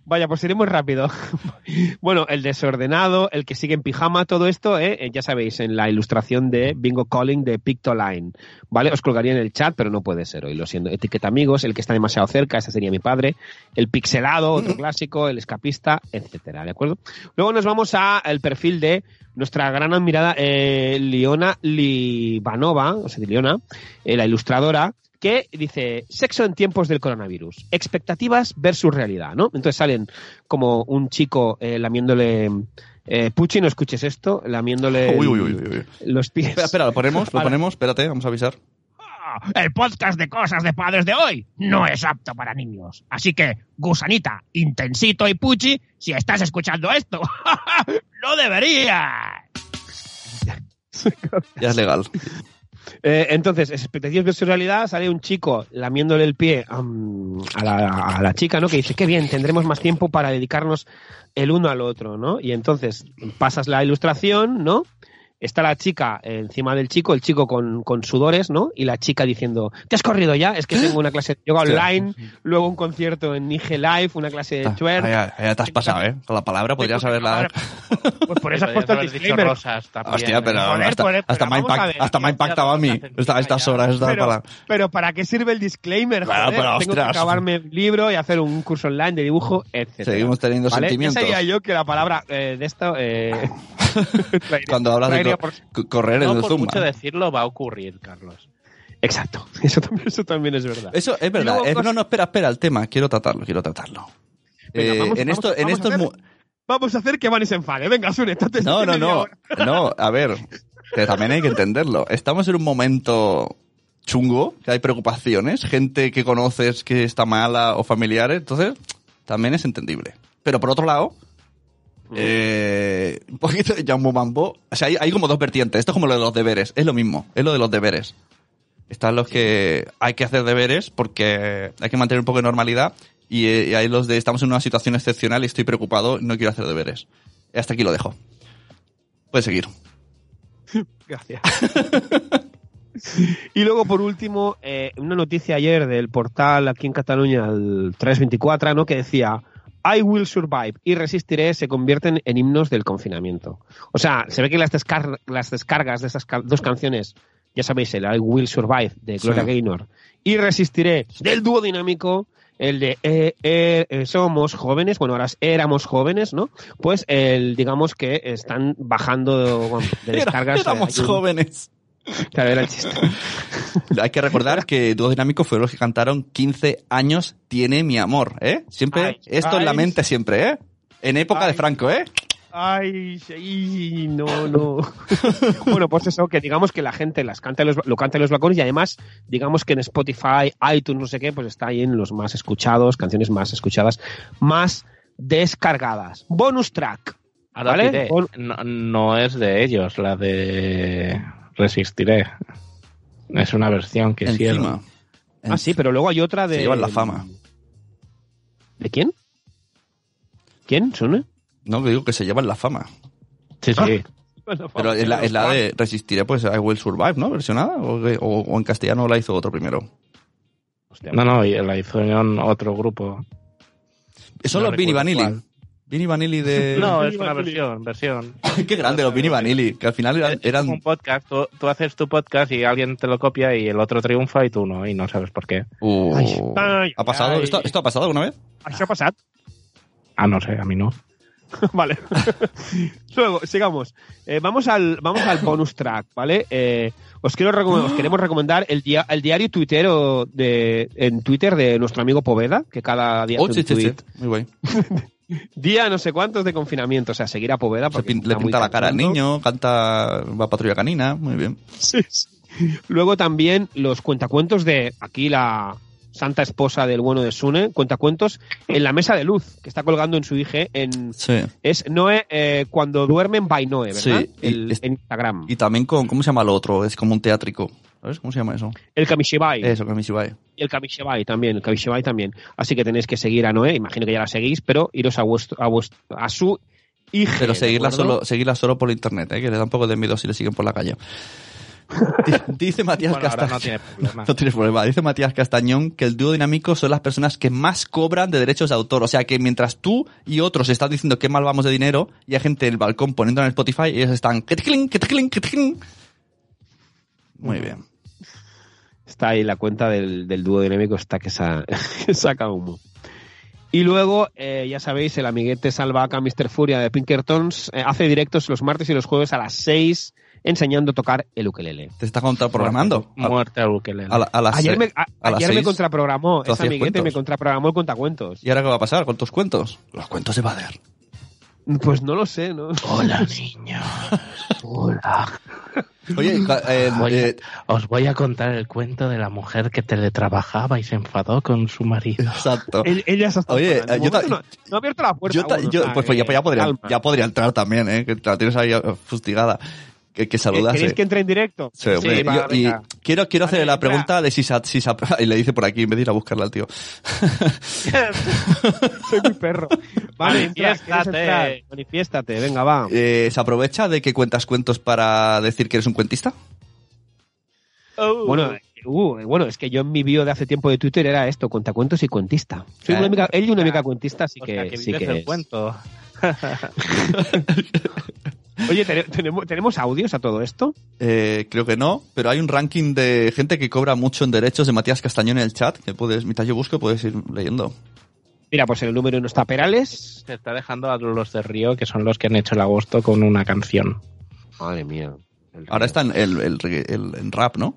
Vaya, pues iremos rápido. bueno, el desordenado, el que sigue en pijama, todo esto, ¿eh? Eh, ya sabéis, en la ilustración de Bingo Calling de Pictoline. ¿Vale? Os colgaría en el chat, pero no puede ser hoy, lo siento. Etiqueta amigos, el que está demasiado cerca, ese sería mi padre. El pixelado, otro clásico, el escapista, etcétera, ¿de acuerdo? Luego nos vamos al perfil de nuestra gran admirada eh, Liona Libanova, o sea, Liona, eh, la ilustradora, que dice sexo en tiempos del coronavirus, expectativas versus realidad, ¿no? Entonces salen como un chico eh, lamiéndole eh, Puchi, no escuches esto, lamiéndole Uy, uy, uy, uy, uy. los pies. Espera, espera, lo ponemos, lo ponemos, espérate, vamos a avisar. El podcast de cosas de padres de hoy no es apto para niños. Así que, Gusanita, Intensito y Puchi, si estás escuchando esto, no deberías. Ya es legal. Eh, entonces, expectativas versus realidad, sale un chico lamiéndole el pie a, la, a la chica, ¿no? Que dice, qué bien, tendremos más tiempo para dedicarnos el uno al otro, ¿no? Y entonces pasas la ilustración, ¿no? Está la chica encima del chico, el chico con, con sudores, ¿no? Y la chica diciendo, ¿te has corrido ya? Es que tengo una clase de yoga Sí. online, luego un concierto en IG Live, una clase de Ah, twerk. ya, ya te has pasado, ¿eh? Con la palabra podrías haberla... Pues por eso has puesto el disclaimer. rosas también, Hostia, pero ¿eh? Joder, hasta, pero me impact- ver. hasta me ha impactado a mí esta- estas horas, esta Pero, palabra. pero ¿para qué sirve el disclaimer? Claro, joder? pero, Tengo ostras. que acabarme el libro y hacer un curso online de dibujo, etc. Seguimos teniendo sentimientos. Ya sabía yo que la palabra eh, de esto... Eh, Cuando hablas de por- correr en No el por mucho decirlo va a ocurrir, Carlos. Exacto, eso también, eso también es verdad. Eso es verdad. luego Eh, no, no, espera, espera, el tema. Quiero tratarlo, quiero tratarlo. Venga, Eh, vamos- en vamos- esto, en vamos esto a es hacer- mu- Vamos a hacer que Vani se enfade. Venga, Sune. No, no, no. No, a ver, que también hay que entenderlo. Estamos en un momento chungo, que hay preocupaciones, gente que conoces que está mala o familiares, entonces también es entendible. Pero por otro lado, eh, un poquito de Jumbo Mambo, o sea, hay, hay como dos vertientes. Esto es como lo de los deberes, es lo mismo, es lo de los deberes. Están los que hay que hacer deberes porque hay que mantener un poco de normalidad y, eh, y hay los de estamos en una situación excepcional y estoy preocupado y no quiero hacer deberes. Hasta aquí lo dejo. Puedes seguir. Gracias. y luego, por último, eh, una noticia ayer del portal aquí en Cataluña, el 324, ¿no? que decía I will survive y resistiré se convierten en himnos del confinamiento. O sea, se ve que las, descar- las descargas de esas ca- dos canciones, ya sabéis, el I will survive de Gloria Sí. Gaynor y resistiré del dúo dinámico, el de eh, eh, eh, somos jóvenes, bueno, ahora éramos jóvenes, ¿no? Pues el, digamos que están bajando bueno, de descargas. eh, Éramos jóvenes. Claro, era el chiste. Hay que recordar que Dúo Dinámico fueron los que cantaron 15 años tiene mi amor, ¿eh? Siempre, Ay, esto en la ay. mente siempre, ¿eh? En época de Ay. Franco, ¿eh? Ay, sí, no, no. bueno, pues eso, que digamos que la gente las canta los, lo canta en los balcones y además, digamos que en Spotify, iTunes, no sé qué, pues está ahí en los más escuchados, canciones más escuchadas, más descargadas. Bonus track. No, no es de ellos, la de Resistiré. Es una versión que. Encima. Ah, sí, pero luego hay otra de. Se llevan la fama. ¿De quién? ¿Quién? ¿Sune? No, que digo que se llevan la fama. Sí, sí. Pero es la, es la de Resistiré, pues I Will Survive, ¿no? ¿Versionada? ¿O? O- o en castellano la hizo otro primero? Hostia, No, no, y la hizo en otro grupo. Son No los Vini recuerdo Vanilli. Vini Vanilli de... No, es una versión, versión. Qué grande los Vini Vanilli, que al final eran... Es como eran un podcast, tú, tú haces tu podcast y alguien te lo copia y el otro triunfa y tú no, y no sabes por qué. Uh, Ay, ay, ¿Ha pasado? ay. ¿Esto, ¿Esto ha pasado alguna vez? Això ha passat? Ah, no sé, a mí no. vale. Luego, sigamos. Eh, vamos, al, vamos al bonus track, ¿vale? Eh, os, quiero recom- os queremos recomendar el, dia- el diario tuitero de, en Twitter de nuestro amigo Poveda, que cada día Oh, hace sí, un sí, sí. tuit. Muy guay. Día no sé cuántos de confinamiento, o sea, seguir a Poveda. Se pin- le pinta la cara al niño, canta Va Patrulla Canina, muy bien. Sí, sí. Luego también los cuentacuentos de aquí la santa esposa del bueno de Sune, cuentacuentos en la mesa de luz, que está colgando en su IG en... Sí. Es Noé eh, cuando duermen by Noé, ¿verdad? El- es- en Instagram. Y también con, ¿cómo se llama lo otro? Es como un teátrico. ¿Sabes cómo se llama eso? El Kamishibai. Eso, Kamishibai. Y el Kamishibai también, el Kamishibai también. Así que tenéis que seguir a Noé, imagino que ya la seguís, pero iros a vuestro, a vuestro, a su IG. Pero ¿de seguirla solo, seguirla solo por internet, ¿eh? que le da un poco de miedo si le siguen por la calle. Dice Matías Bueno, Castañón. no tiene problema. No tienes problema. Dice Matías Castañón que el dúo dinámico son las personas que más cobran de derechos de autor. O sea que mientras tú y otros están diciendo qué mal vamos de dinero y hay gente en el balcón poniendo en Spotify, ellos están. que te clink, que te clink, que te clink. Muy bien. Está ahí la cuenta del, del dúo dinámico, está que, sa- que saca humo. Y luego, eh, ya sabéis, el amiguete salvaca Mr. Furia de Pinkertons eh, hace directos los martes y los jueves a las 6 enseñando a tocar el ukelele. Te está contraprogramando. Muerte al ukelele. a la- a las Ayer me, a- a las ayer me contraprogramó, ese amiguete cuentos. me contraprogramó el contacuentos. ¿Y ahora qué va a pasar con tus cuentos? Los cuentos de Bader. Pues no lo sé, ¿no? Hola, niños. Hola. Oye, eh, Voy a- eh, os voy a contar el cuento de la mujer que teletrabajaba y se enfadó con su marido. exacto. Él- Ella se está Oye, eh, yo ta- no, no ha abierto la puerta. Yo, ta- pues, pues ya, que- ya podría, ya podría entrar también, ¿eh? Que la tienes ahí eh, fustigada. Que, que saludase. ¿Queréis que entre en directo? Sí, hombre, Sí, va, yo- y quiero, quiero hacer la pregunta de si se, si se- y le dice por aquí en vez de ir a buscarla al tío. Soy muy perro. Vale, entra, ¿quieres Manifiéstate. Manifiéstate, venga, va. Eh, ¿Se aprovecha de que cuentas cuentos para decir que eres un cuentista? Bueno, uh, bueno, es que yo en mi bio de hace tiempo de Twitter era esto, cuentacuentos y cuentista. Soy Eh. una única, él y una única cuentista, así O sea, que, que sí que el es. cuento. Oye, ¿tene- ¿tenemos, ¿tenemos audios a todo esto? Eh, creo que no, pero hay un ranking de gente que cobra mucho en derechos de Matías Castañón en el chat, que puedes, mientras yo busco, puedes ir leyendo. Mira, pues en el número uno está Perales. Se está dejando a los de Río, que son los que han hecho el agosto con una canción. Madre mía. Ahora está en el, el, el- en rap, ¿no?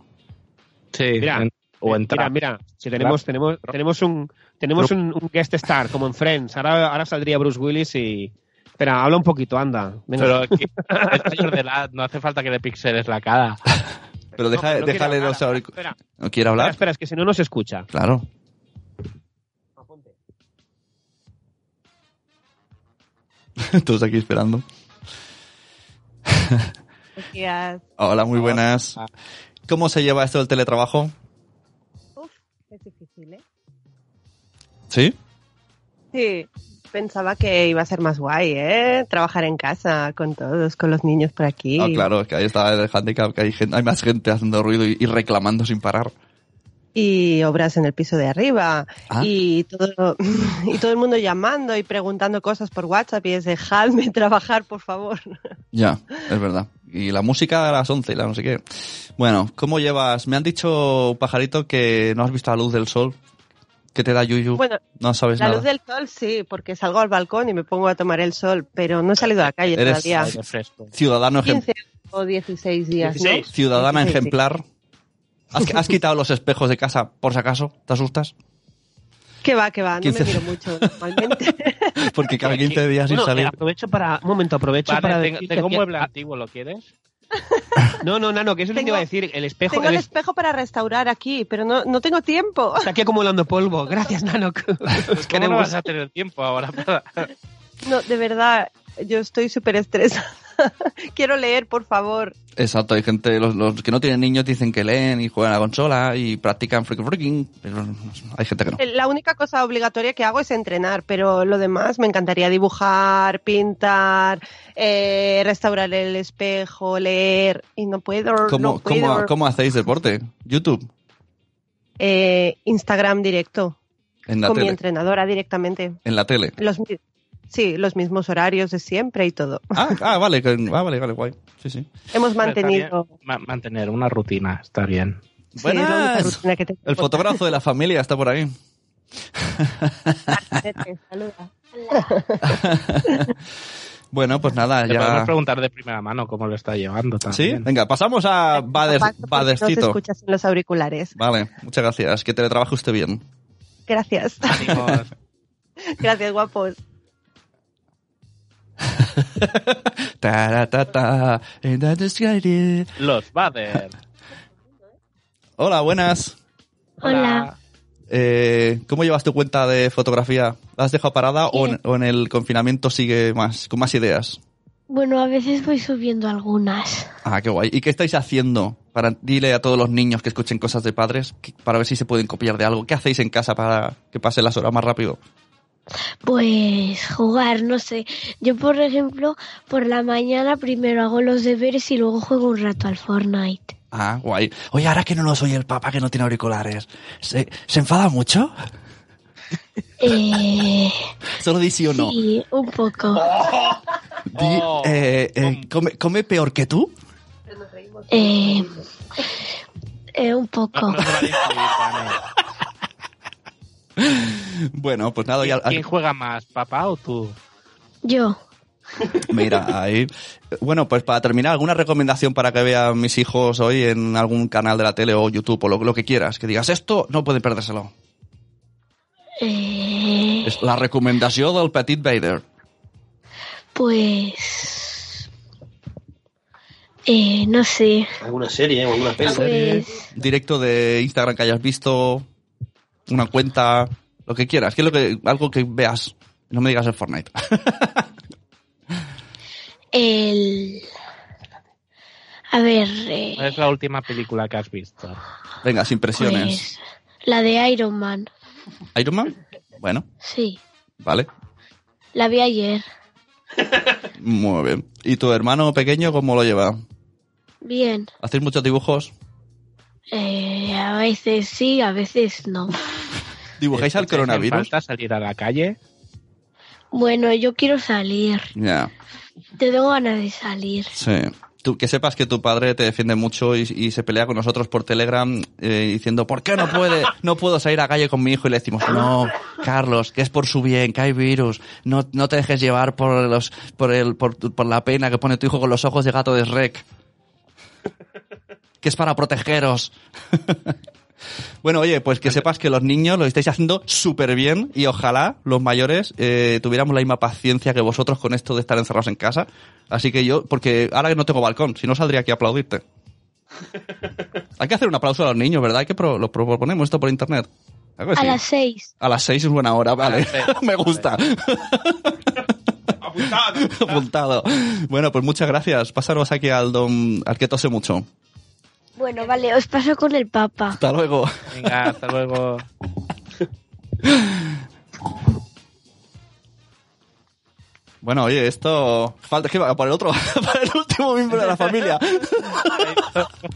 Sí, Mira, en- o en Mira, trap. mira, si tenemos, tenemos, tenemos un, tenemos un, un guest star, como en Friends. Ahora, ahora saldría Bruce Willis y. Espera, habla un poquito, anda. Venga. Pero que- es mayor de edad, no hace falta que le pixeles la cara. Pero deja, No, déjale los auric- Espera, espera, ¿No quiere hablar? espera, es que si no, no se escucha. Claro. Todos aquí esperando. días. Hola, muy buenas. ¿Cómo se lleva esto del teletrabajo? Uf, es difícil, ¿eh? ¿Sí? Sí, pensaba que iba a ser más guay, ¿eh? Trabajar en casa con todos, con los niños por aquí. Ah, claro, es que ahí está el handicap, que hay, gente, hay más gente haciendo ruido y, y reclamando sin parar. Y obras en el piso de arriba. Ah. Y, todo, y todo el mundo llamando y preguntando cosas por WhatsApp y es dejadme trabajar, por favor. Ya, es verdad. Y la música a las 11 y la no sé qué. Bueno, ¿cómo llevas? Me han dicho, pajarito, que no has visto la luz del sol. Que te da yuyu? Bueno, no sabes la nada. luz del sol sí, porque salgo al balcón y me pongo a tomar el sol, pero no he salido a la calle Eres- todavía. Ciudadano ejem- 15 o 16 días, 16. ¿no? Ciudadana 16, sí. ejemplar. ¿Has, has quitado los espejos de casa por si acaso? ¿Te asustas? Que va, que va, no 15. me miro mucho normalmente. Porque cada 15 días sin Bueno, salir. aprovecho para. Un momento, aprovecho Vale, para. tengo, decirte tengo un que- mueble ah, antiguo, ¿lo quieres? No, no, no, que eso es lo que Tengo- iba a decir. El espejo. tengo el el es- espejo para restaurar aquí, pero no, no tengo tiempo. Está aquí acumulando polvo. Gracias. Os ¿Cómo no vas a tener tiempo ahora para...? No, de verdad, yo estoy súper estresada. Quiero leer, por favor. Exacto, hay gente, los, los que no tienen niños dicen que leen y juegan a la consola y practican freaking freaking, pero hay gente que no. La única cosa obligatoria que hago es entrenar, pero lo demás me encantaría dibujar, pintar, eh, restaurar el espejo, leer, y no puedo. ¿Cómo, no puedo. cómo, cómo hacéis deporte? YouTube, Eh, Instagram directo, en la con mi entrenadora directamente. En la tele. Los, sí, los mismos horarios de siempre y todo. Ah, ah, vale, ah, vale, vale, guay. Sí, sí. Hemos mantenido. Ma- mantener una rutina, está bien. sí, es Buenas. que tengo. El fotógrafo de la familia está por ahí. Saluda. Bueno, pues nada, Le podemos preguntar de primera mano cómo lo está llevando ¿Sí? también. Venga, pasamos a Bader, Aparte, porque No se Badercito. escucha sin los auriculares. Vale, muchas gracias. Que teletrabaje usted bien. Gracias. Gracias, guapos. Los Bader. Hola, buenas. Hola. Eh, ¿Cómo llevas tu cuenta de fotografía? ¿La has dejado parada o, en, o en el confinamiento sigue más, con más ideas? Bueno, a veces voy subiendo algunas. Ah, qué guay. ¿Y qué estáis haciendo? Para dile a todos los niños que escuchen cosas de padres que- para ver si se pueden copiar de algo. ¿Qué hacéis en casa para que pasen las horas más rápido? Pues jugar, no sé. Yo, por ejemplo, por la mañana primero hago los deberes y luego juego un rato al Fortnite. Ah, guay. Oye, ahora que no nos oye el papá que no tiene auriculares, ¿se, ¿se enfada mucho? Eh, Solo di sí o no. Sí, un poco. Di, eh, eh, come, come peor que tú? Eh, eh, un poco. No, no Bueno, pues nada, ya... ¿Quién juega más, papá o tú? Yo. Mira, ahí. Bueno, pues para terminar, ¿alguna recomendación para que vean mis hijos hoy en algún canal de la tele o YouTube o lo, lo que quieras? Que digas, esto no pueden perdérselo. Eh, És la recomendació del Petit Vader. pues. Eh, no sé. ¿Alguna serie o alguna peli? Pues. Directo de Instagram que hayas visto, una cuenta, lo que quieras. ¿Qué es lo que, algo que veas? No me digas el Fortnite. El. A ver. eh, ¿Cuál es la última película que has visto? Venga, sin presiones. pues. La de Iron Man. ¿Iron Man? Bueno, Sí. vale. La vi ayer. Muy bien. ¿Y tu hermano pequeño cómo lo lleva? Bien. ¿Hacéis muchos dibujos? Eh, a veces sí, a veces no. ¿Dibujáis al ¿Te coronavirus? falta salir a la calle? Bueno, yo quiero salir. Ya, Te tengo ganas de salir. sí. Tú, que sepas que tu padre te defiende mucho y, y se pelea con nosotros por Telegram eh, diciendo, ¿por qué no puede, no puedo salir a la calle con mi hijo? Y le decimos, no, Carlos, que es por su bien, que hay virus. No, no te dejes llevar por los, por el, por, por la pena que pone tu hijo con los ojos de gato de Shrek. Que es para protegeros. Bueno, oye, pues que sepas que los niños lo estáis haciendo súper bien y ojalá los mayores eh, tuviéramos la misma paciencia que vosotros con esto de estar encerrados en casa. Así que yo, porque ahora que no tengo balcón, si no saldría aquí a aplaudirte. Hay que hacer un aplauso a los niños, ¿verdad? Hay que pro- lo proponemos esto por internet. ¿A, que A sí? las seis. A las seis es buena hora, vale. Me gusta. Apuntado. Bueno, pues muchas gracias. Pásanos aquí al don, al que tose mucho. Bueno, vale, os paso con el papa. Hasta luego. Venga, hasta luego. Bueno, oye, esto falta que va para el otro, para el último miembro de la familia.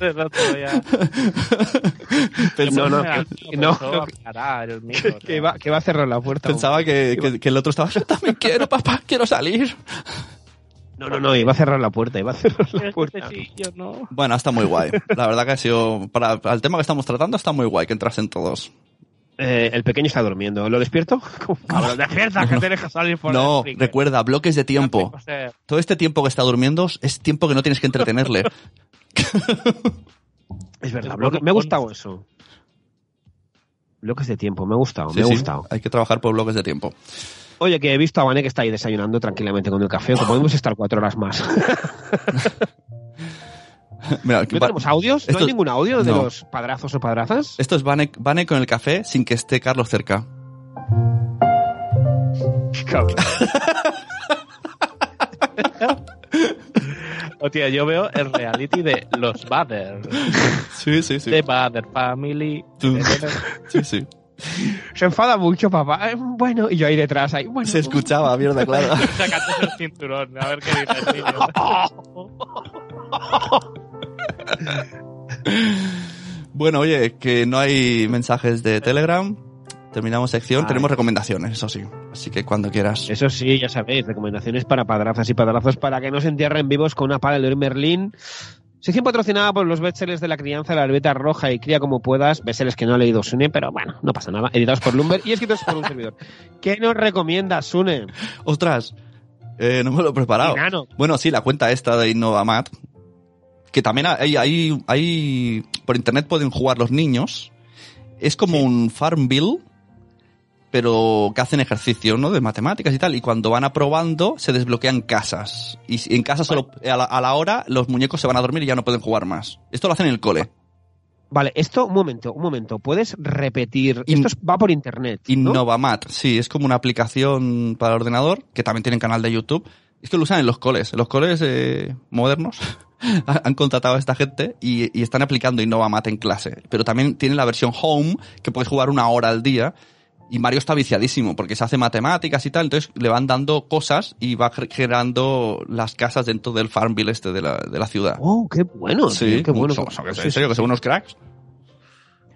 El otro ya. Pensaba, No, no, que- no, que- parar el mío, Que, que va, que va a cerrar la puerta. pensaba que, que- que el otro estaba, yo también quiero, papá, quiero salir. No, no, no, iba a cerrar la puerta, iba a cerrar la Este puerta. no. Bueno, está muy guay. La verdad que ha sido, para, para el tema que estamos tratando, está muy guay que entrasen todos. Eh, el pequeño está durmiendo. ¿Lo despierto? Despierta, que te dejas salir por No, el recuerda, bloques de tiempo. Todo este tiempo que está durmiendo es tiempo que no tienes que entretenerle. Es verdad, bloque- me ha gustado eso. Bloques de tiempo, me ha gustado, Sí, me ha sí, gustado. hay que trabajar por bloques de tiempo. Oye, que he visto a Vane que está ahí desayunando tranquilamente con el café, que podemos estar cuatro horas más. Mira, ¿No va- tenemos audios? ¿No hay ningún audio de no. los padrazos o padrazas? esto es Vane, Vane con el café sin que esté Carlos cerca. Hostia, yo veo el reality de los Bader. Sí, sí, sí. De Bader Family. Sí, sí. Se enfada mucho, papá. Bueno, y yo ahí detrás, ahí. Bueno, Se escuchaba, mierda, claro. El cinturón, a ver qué dice el niño. Bueno, oye, que no hay mensajes de Telegram. Terminamos sección. Ay. Tenemos recomendaciones, eso sí. Así que cuando quieras. Eso sí, ya sabéis, recomendaciones para padrazas y padrazos para que no se entierren vivos con una pala de Merlín. Sección patrocinada por los bestsellers de la crianza, la albeta roja y cría como puedas. Bestsellers que no ha leído Sune, pero bueno, no pasa nada. Editados por Lumber y escritos por un servidor. ¿Qué nos recomienda Sune? Ostras, eh, no me lo he preparado. Enano. Bueno, sí, la cuenta esta de Innovamat. Que también hay, hay, hay- por internet pueden jugar los niños. Es como un Farmville, pero que hacen ejercicio, ¿no? De matemáticas y tal. Y cuando van aprobando, se desbloquean casas. Y en casa solo, a la, a la hora, los muñecos se van a dormir y ya no pueden jugar más. Esto lo hacen en el cole. Vale, esto, un momento, un momento. ¿Puedes repetir? In- esto es- va por internet. ¿no? Innovamat, sí, es como una aplicación para el ordenador, que también tienen canal de YouTube. Es que lo usan en los coles. En los coles eh, modernos han contratado a esta gente y, y están aplicando Innovamat en clase. Pero también tienen la versión Home, que puedes jugar una hora al día. Y Mario está viciadísimo porque se hace matemáticas y tal, entonces le van dando cosas y va ge- generando las casas dentro del Farmville este de la, de la ciudad. Oh, qué bueno, tío, qué bueno. son- son- Sí, en serio, que son unos cracks.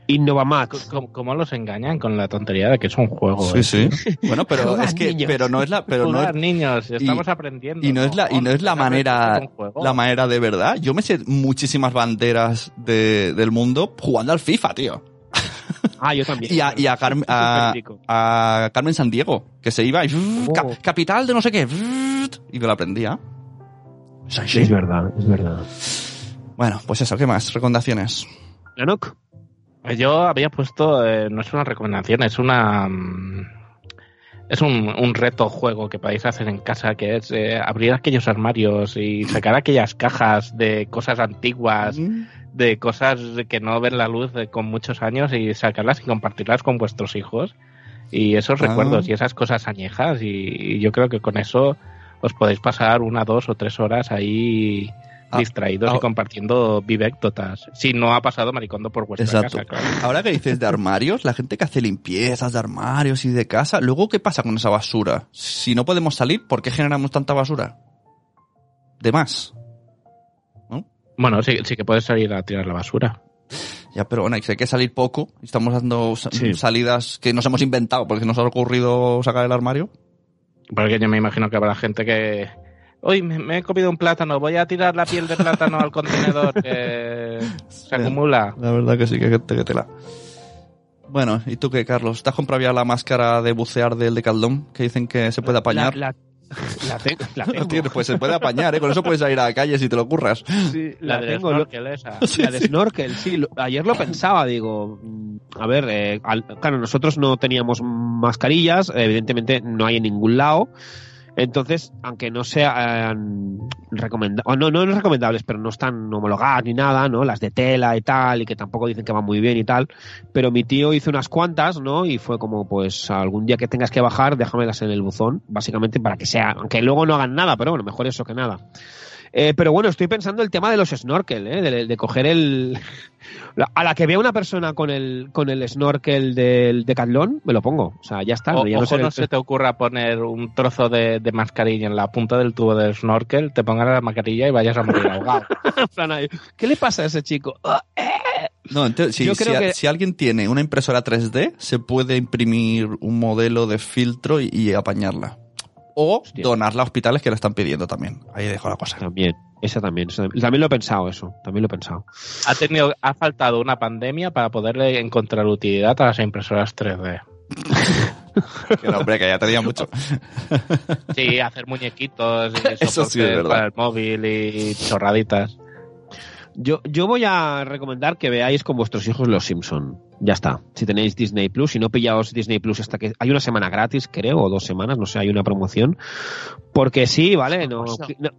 Innovamax. ¿Cómo, cómo los engañan con la tontería de que es un juego? Sí, eh? sí. Bueno, pero es que, niños. pero no es la, pero no es, niños, estamos y- aprendiendo. y no es la, y no es la manera, la manera de verdad. Yo me sé muchísimas banderas de, del mundo jugando al FIFA, tío. Ah, yo también. Y a, y a, Carmen- a, Supertico. a Carmen San Diego, que se iba y Oh. ca- capital de no sé qué, y me lo aprendía. Es así. Es verdad, es verdad. Bueno, pues eso, ¿qué más? Recomendaciones. Lanok. Eh, Yo había puesto, eh, no es una recomendación, es una... mm, Es un, un reto juego que podéis hacer en casa, que es eh, abrir aquellos armarios y sacar aquellas cajas de cosas antiguas, de cosas que no ven la luz de- con muchos años y sacarlas y compartirlas con vuestros hijos. Y esos Ah. recuerdos y esas cosas añejas. Y, y yo creo que con eso os podéis pasar una, dos o tres horas ahí Ah, distraídos ah. y compartiendo vivéctotas. Si no ha pasado maricondo por vuestra Exacto. casa, claro. Ahora que dices de armarios, la gente que hace limpiezas de armarios y de casa, luego ¿qué pasa con esa basura? Si no podemos salir, ¿por qué generamos tanta basura? De más. Bueno, sí, sí que puedes salir a tirar la basura. Ya, pero bueno, hay que salir poco. Estamos dando Sí. salidas que nos hemos inventado porque nos ha ocurrido sacar el armario. Porque yo me imagino que habrá gente que... Hoy me, me he comido un plátano, voy a tirar la piel de plátano al contenedor que se acumula. La verdad que sí, que que tela. Bueno, ¿y tú qué, Carlos? ¿Te has comprado ya la máscara de bucear del Decathlon? Que dicen que se puede apañar. La, la, la te- la No tengo. tienes, pues se puede apañar, ¿eh? Con eso puedes salir a la calle si te lo curras. Sí, La, la, del tengo. lo- snorkel esa. La de snorkel, sí. ayer lo pensaba, digo, mm, a ver, eh, al- claro, nosotros no teníamos mascarillas, evidentemente no hay en ningún lado. Entonces, aunque no sean recomendables, no, no, recomendables, pero no están homologadas ni nada, ¿no? Las de tela y tal, y que tampoco dicen que van muy bien y tal. Pero mi tío hizo unas cuantas, ¿no? Y fue como, pues, algún día que tengas que bajar, déjamelas en el buzón, básicamente para que sea, aunque luego no hagan nada, pero bueno, mejor eso que nada. Eh, pero bueno, estoy pensando el tema de los snorkel, ¿eh? de, de coger el... la- A la que vea una persona con el, con el snorkel del Decathlon, me lo pongo. O sea, ya está. O- ya no ojo, sé- no se te ocurra poner un trozo de, de mascarilla en la punta del tubo del snorkel, te pongan la mascarilla y vayas a morir ahogado. ¿Qué le pasa a ese chico? Ah, No, entonces, si, Yo si creo a- que- si alguien tiene una impresora 3D, se puede imprimir un modelo de filtro y, y apañarla. O Hostia. donarla a hospitales que la están pidiendo también. Ahí dejo la cosa. También, esa también, esa también. También lo he pensado eso, también lo he pensado. Ha tenido, ha faltado una pandemia para poderle encontrar utilidad a las impresoras 3D. Que no, hombre, que ya tenía mucho. Sí, hacer muñequitos y Eso sí es verdad. para el móvil y chorraditas. Yo, yo voy a recomendar que veáis con vuestros hijos Los Simpson. Ya está. Si tenéis Disney Plus, si no pillaos Disney Plus hasta que hay una semana gratis, creo, o dos semanas, no sé, hay una promoción. Porque sí, vale, no, no-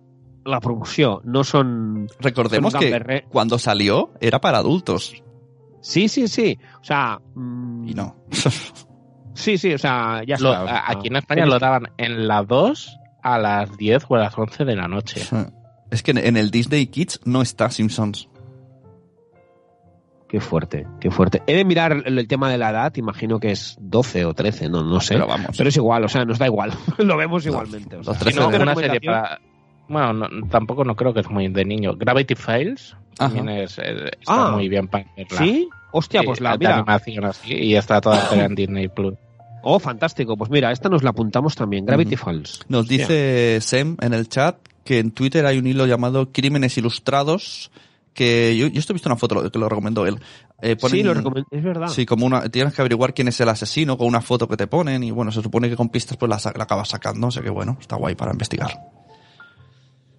la promoción no son Recordemos Son que gamberre. cuando salió era para adultos. Sí, sí, sí. O sea, mm, Y no. sí, sí, o sea, ya Lo- está. aquí en España lo daban en la 2 a las 10 o a las 11 de la noche. Es que en- en el Disney Kids no está Simpsons. Qué fuerte, qué fuerte. He de mirar el, tema de la edad, imagino que es 12 o 13, no, no sé. Pero vamos. Pero es igual, o sea, nos da igual. lo vemos igualmente. o sea. los Y 13 no, de- una serie para... Bueno, no- tampoco no creo que es muy de niño. Gravity Files también es, está Ah. muy bien para verla. ¿Sí? Hostia, Sí, pues la mira. animación así y está toda en Disney Plus. Oh, fantástico. Pues mira, esta nos la apuntamos también. Gravity Ujú. Falls. Nos dice Sem en el chat que en Twitter hay un hilo llamado Crímenes Ilustrados que yo, yo esto he visto una foto que lo recomendó él. Eh, ponen- Sí, lo recomiendo. Es verdad. Sí, como una, tienes que averiguar quién es el asesino con una foto que te ponen y bueno, se supone que con pistas pues la, la acabas sacando, o sea que bueno, está guay para investigar.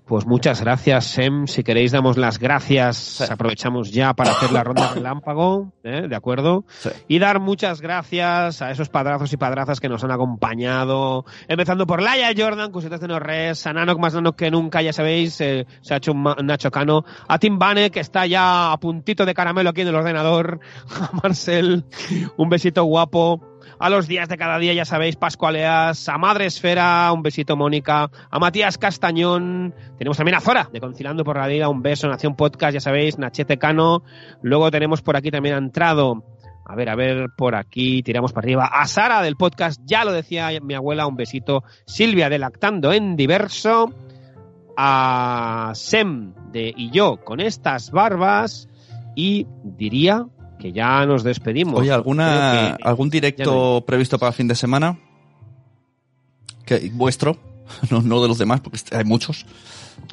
Pues muchas gracias, Sem. Si queréis, damos las gracias. Aprovechamos ya para hacer la ronda relámpago, ¿eh? ¿de acuerdo? Sí. Y dar muchas gracias a esos padrazos y padrazas que nos han acompañado. Empezando por Laia Jordan, Cusetas de Norres, Sananok más Nanok que nunca, ya sabéis, eh, se ha hecho un Nacho Cano. A Tim Bane, que está ya a puntito de caramelo aquí en el ordenador. A Marcel, un besito guapo. A los días de cada día, ya sabéis, Pascualeas, a Madre Esfera, un besito Mónica, a Matías Castañón, tenemos también a Zora, de Concilando por la Vida, un beso, Nación Podcast, ya sabéis, Nachete Cano, luego tenemos por aquí también ha entrado A ver, a ver, por aquí tiramos para arriba. A Sara del podcast, ya lo decía mi abuela, un besito. Silvia de Lactando en Diverso. A Sem de Y yo con estas barbas. Y diría que ya nos despedimos. Oye, ¿alguna, que- ¿algún directo previsto para el fin de semana? que ¿Vuestro? No, no de los demás, porque hay muchos.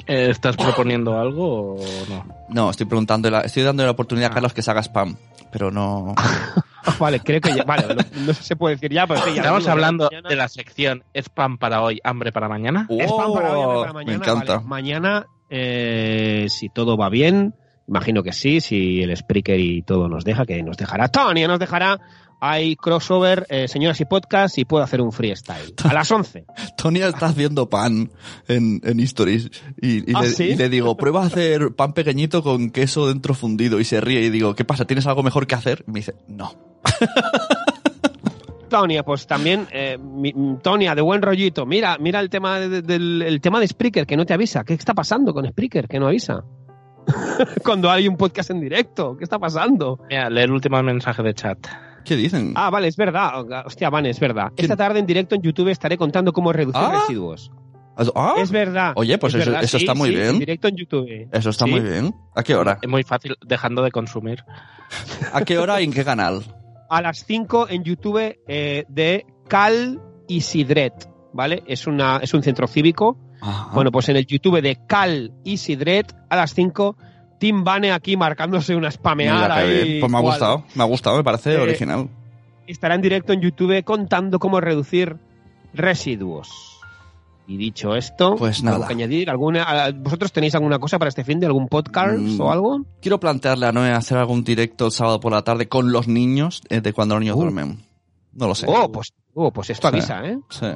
Eh, ¿Estás proponiendo algo o no? No, estoy preguntando, estoy dando la oportunidad Ah. a Carlos que se haga spam, pero no... Vale, creo que ya. Vale, no, no se puede decir ya, pero sí, ya Estamos digo, hablando mañana- de la sección spam para hoy, hambre para mañana. Es pan para hoy, hambre para Oh, mañana. Me encanta. Vale, mañana, eh, si todo va bien, imagino que sí, si el Spreaker y todo nos deja, que nos dejará. Tony nos dejará. Hay crossover, eh, señoras y podcast, y puedo hacer un freestyle. A las 11. Tony está haciendo pan en, en Stories y, y ¿Ah, le, sí? y le digo, prueba a hacer pan pequeñito con queso dentro fundido y se ríe y digo, ¿qué pasa? ¿Tienes algo mejor que hacer? Y me dice, no. Tonia, pues también, eh, mi- Tonia, de buen rollito. Mira, mira el tema de- del el tema de Spreaker, que no te avisa. ¿Qué está pasando con Spreaker, que no avisa? Cuando hay un podcast en directo, ¿qué está pasando? Mira, lee el último mensaje de chat. ¿Qué dicen? Ah, vale, es verdad. Hostia, Van, es verdad. Esta tarde en directo en YouTube estaré contando cómo reducir Ah. residuos. Ah, Es verdad. Oye, pues es eso- verdad, eso sí, está muy sí, bien. En directo en YouTube. Eso está Sí. muy bien. ¿A qué hora? Es muy fácil dejando de consumir. ¿A qué hora y en qué canal? A las 5 en YouTube eh, de Cal y Sidret, ¿vale? Es, una, es un centro cívico. Ajá. Bueno, pues en el YouTube de Cal y Sidret, a las 5, Tim Bane aquí marcándose una spameada. ahí. Pues me ha igual. gustado, me ha gustado, me parece Eh, original. Estará en directo en YouTube contando cómo reducir residuos. Y dicho esto, Pues ¿algo nada. que añadir? ¿Alguna, ¿Vosotros tenéis alguna cosa para este fin de algún podcast Mm. o algo? Quiero plantearle a Noé hacer algún directo el sábado por la tarde con los niños eh, de cuando los niños Uh. duermen. No lo sé. Oh, pues, oh, pues esto Sí. avisa, ¿eh? Sí.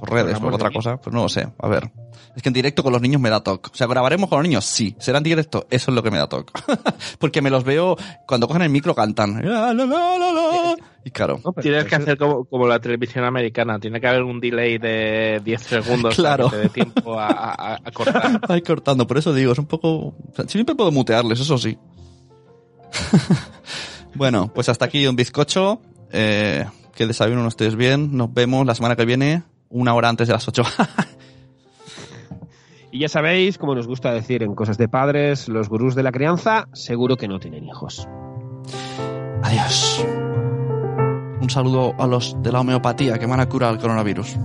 Por redes, Por otra de cosa, pues no lo sé. A ver. Es que en directo con los niños me da toque. O sea, grabaremos con los niños, sí. Será en directo, eso es lo que me da toque. Porque me los veo cuando cogen el micro cantan. Y claro. No, Tienes que hacer como, como la televisión americana. Tiene que haber un delay de 10 segundos Claro. para que te dé tiempo a, a- a cortar. Ay, cortando, por eso digo, es un poco... o sea, siempre puedo mutearles, eso sí. bueno, pues hasta aquí un bizcocho. Eh, que desayuno no estés bien. Nos vemos la semana que viene, una hora antes de las 8. Y ya sabéis, como nos gusta decir en cosas de padres, los gurús de la crianza seguro que no tienen hijos. Adiós. Un saludo a los de la homeopatía que van a curar el coronavirus.